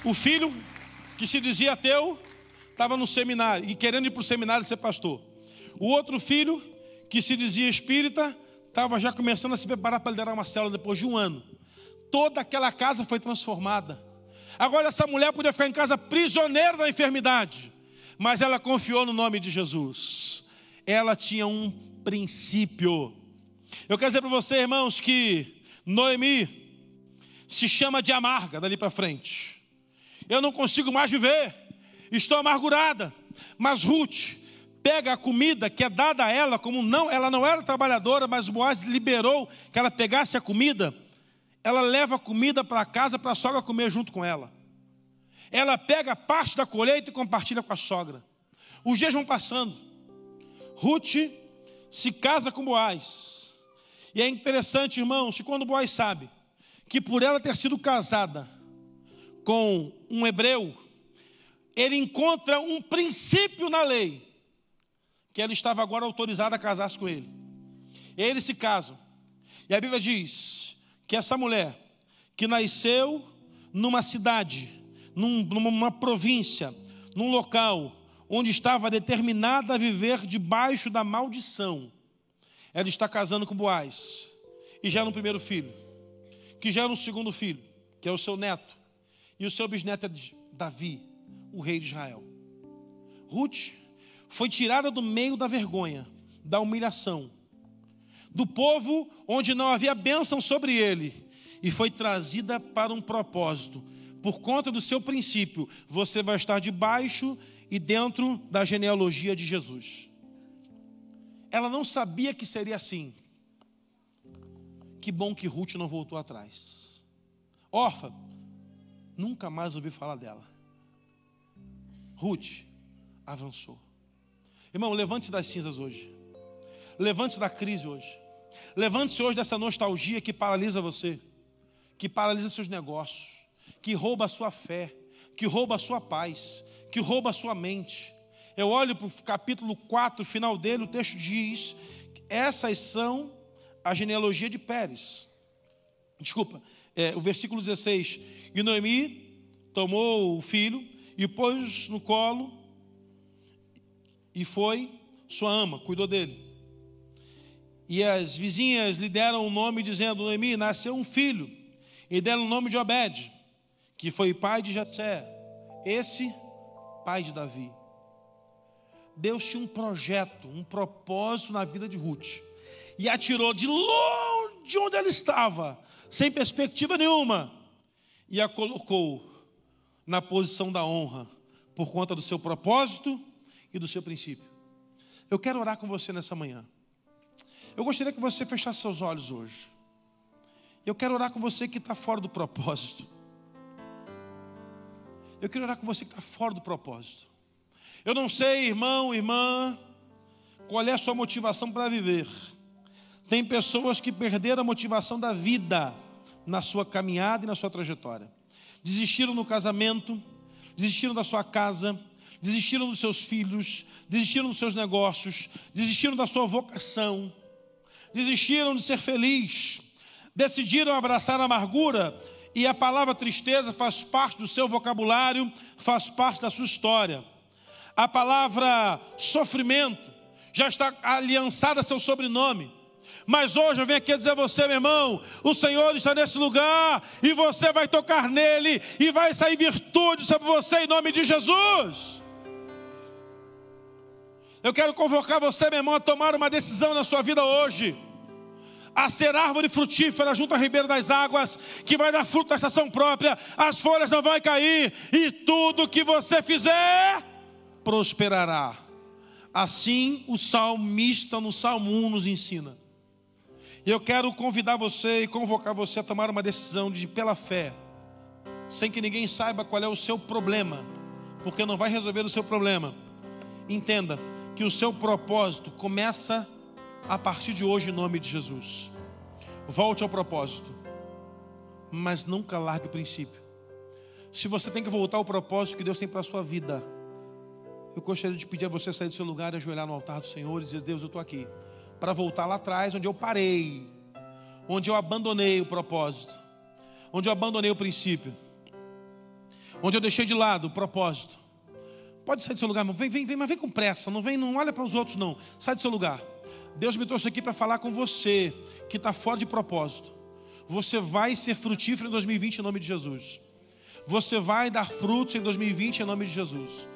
O filho que se dizia ateu estava no seminário e querendo ir para o seminário ser pastor. O outro filho que se dizia espírita estava já começando a se preparar para liderar uma célula depois de um ano. Toda aquela casa foi transformada. Agora essa mulher podia ficar em casa prisioneira da enfermidade, mas ela confiou no nome de Jesus. ela tinha um princípio. Eu quero dizer para você, irmãos, que Noemi se chama de amarga dali para frente. Eu não consigo mais viver, estou amargurada. Mas Ruth pega a comida que é dada a ela, como não, ela não era trabalhadora, mas Boaz liberou que ela pegasse a comida. Ela leva a comida para casa para a sogra comer junto com ela. Ela pega parte da colheita e compartilha com a sogra. Os dias vão passando. Ruth se casa com Boaz. E é interessante, irmãos, que quando Boaz sabe que por ela ter sido casada com um hebreu, ele encontra um princípio na lei, que ela estava agora autorizada a casar-se com ele. Eles se casam. E a Bíblia diz que essa mulher, que nasceu numa cidade, num, numa província, num local onde estava determinada a viver debaixo da maldição, ela está casando com Boaz, e já no primeiro filho que gera um segundo filho, que é o seu neto, e o seu bisneto é Davi, o rei de Israel. Ruth foi tirada do meio da vergonha, da humilhação, do povo onde não havia bênção sobre ele, e foi trazida para um propósito. Por conta do seu princípio, você vai estar debaixo e dentro da genealogia de Jesus. Ela não sabia que seria assim. Que bom que Ruth não voltou atrás. Orfa, nunca mais ouvi falar dela. Ruth avançou. Irmão, levante-se das cinzas hoje. Levante-se da crise hoje. Levante-se hoje dessa nostalgia que paralisa você, que paralisa seus negócios, que rouba a sua fé, que rouba a sua paz, que rouba a sua mente. Eu olho para o capítulo 4, final dele, o texto diz: essas são a genealogia de Pérez. Desculpa, é, o versículo 16. E Noemi tomou o filho e pôs no colo e foi sua ama, cuidou dele. E as vizinhas lhe deram o nome, dizendo: Noemi, nasceu um filho. E deram o nome de Obed, que foi pai de Jessé. Esse, pai de Davi. Deus tinha um projeto, um propósito na vida de Ruth e atirou de longe de onde ela estava, sem perspectiva nenhuma, e a colocou na posição da honra, por conta do seu propósito e do seu princípio. Eu quero orar com você nessa manhã. Eu gostaria que você fechasse seus olhos hoje. Eu quero orar com você que está fora do propósito. Eu quero orar com você que está fora do propósito. Eu não sei, irmão, irmã, qual é a sua motivação para viver. Tem pessoas que perderam a motivação da vida na sua caminhada e na sua trajetória. Desistiram no casamento, desistiram da sua casa, desistiram dos seus filhos, desistiram dos seus negócios, desistiram da sua vocação, desistiram de ser feliz, decidiram abraçar a amargura e a palavra tristeza faz parte do seu vocabulário, faz parte da sua história. A palavra sofrimento já está aliançada a seu sobrenome. Mas hoje eu venho aqui dizer a você, meu irmão, o Senhor está nesse lugar e você vai tocar nele e vai sair virtude sobre você em nome de Jesus. Eu quero convocar você, meu irmão, a tomar uma decisão na sua vida hoje. A ser árvore frutífera junto à ribeira das águas, que vai dar fruto à estação própria, as folhas não vão cair, e tudo que você fizer prosperará. Assim o salmista no Salmo 1 nos ensina. E eu quero convidar você e convocar você a tomar uma decisão de pela fé, sem que ninguém saiba qual é o seu problema, porque não vai resolver o seu problema. Entenda que o seu propósito começa a partir de hoje em nome de Jesus. Volte ao propósito, mas nunca largue o princípio. Se você tem que voltar ao propósito que Deus tem para a sua vida, eu gostaria de pedir a você sair do seu lugar e ajoelhar no altar do Senhor e dizer: Deus, eu estou aqui para voltar lá atrás, onde eu parei, onde eu abandonei o propósito, onde eu abandonei o princípio, onde eu deixei de lado o propósito. Pode sair do seu lugar, irmão. Vem, vem, vem, mas vem com pressa. Não vem, não olha para os outros, não. Sai do seu lugar. Deus me trouxe aqui para falar com você que está fora de propósito. Você vai ser frutífero em 2020 em nome de Jesus. Você vai dar frutos em 2020 em nome de Jesus.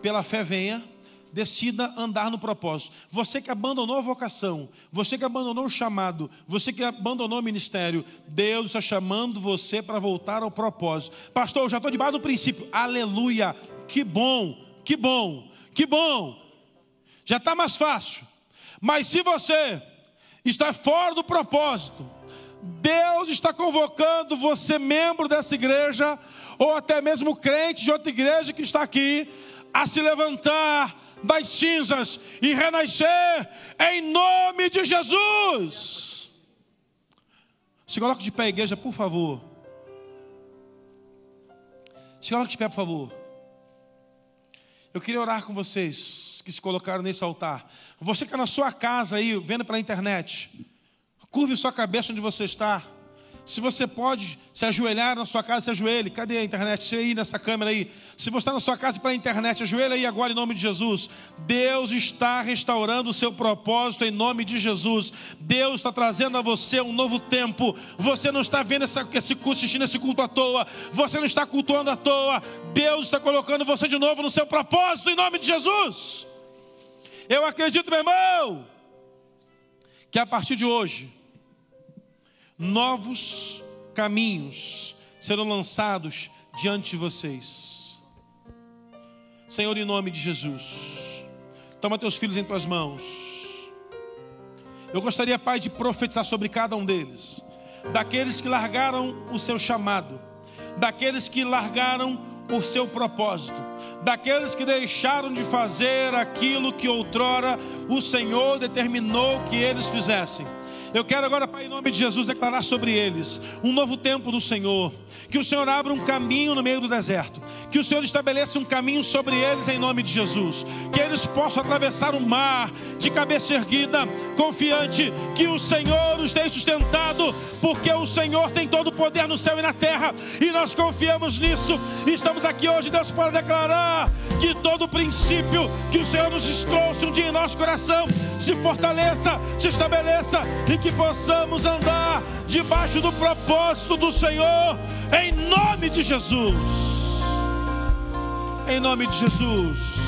Pela fé venha, decida andar no propósito. Você que abandonou a vocação, você que abandonou o chamado, você que abandonou o ministério, Deus está chamando você para voltar ao propósito. Pastor, eu já estou debaixo do princípio. Aleluia! Que bom, que bom, que bom. Já está mais fácil. Mas se você está fora do propósito, Deus está convocando você, membro dessa igreja, ou até mesmo crente de outra igreja que está aqui, a se levantar das cinzas e renascer em nome de Jesus. Se coloque de pé, igreja, por favor. Se coloque de pé, por favor. Eu queria orar com vocês que se colocaram nesse altar. Você que está na sua casa aí, vendo pela internet, curve sua cabeça onde você está. Se você pode se ajoelhar na sua casa, se ajoelhe. Cadê a internet? Você aí nessa câmera aí. Se você está na sua casa para a internet, ajoelha aí agora em nome de Jesus. Deus está restaurando o seu propósito em nome de Jesus. Deus está trazendo a você um novo tempo. Você não está vendo essa, esse culto, assistindo esse culto à toa. Você não está cultuando à toa. Deus está colocando você de novo no seu propósito em nome de Jesus. Eu acredito, meu irmão, que a partir de hoje novos caminhos serão lançados diante de vocês. Senhor, em nome de Jesus, toma teus filhos em tuas mãos. Eu gostaria, Pai, de profetizar sobre cada um deles, daqueles que largaram o seu chamado, daqueles que largaram o seu propósito, daqueles que deixaram de fazer aquilo que outrora o Senhor determinou que eles fizessem. Eu quero agora, Pai, em nome de Jesus, declarar sobre eles um novo tempo do Senhor. Que o Senhor abra um caminho no meio do deserto. Que o Senhor estabeleça um caminho sobre eles em nome de Jesus. Que eles possam atravessar o mar de cabeça erguida, confiante que o Senhor os tem sustentado, porque o Senhor tem todo o poder no céu e na terra. E nós confiamos nisso. E estamos aqui hoje, Deus, para declarar que todo o princípio que o Senhor nos trouxe um dia em nosso coração se fortaleça, se estabeleça e que possamos andar debaixo do propósito do Senhor, em nome de Jesus. Em nome de Jesus.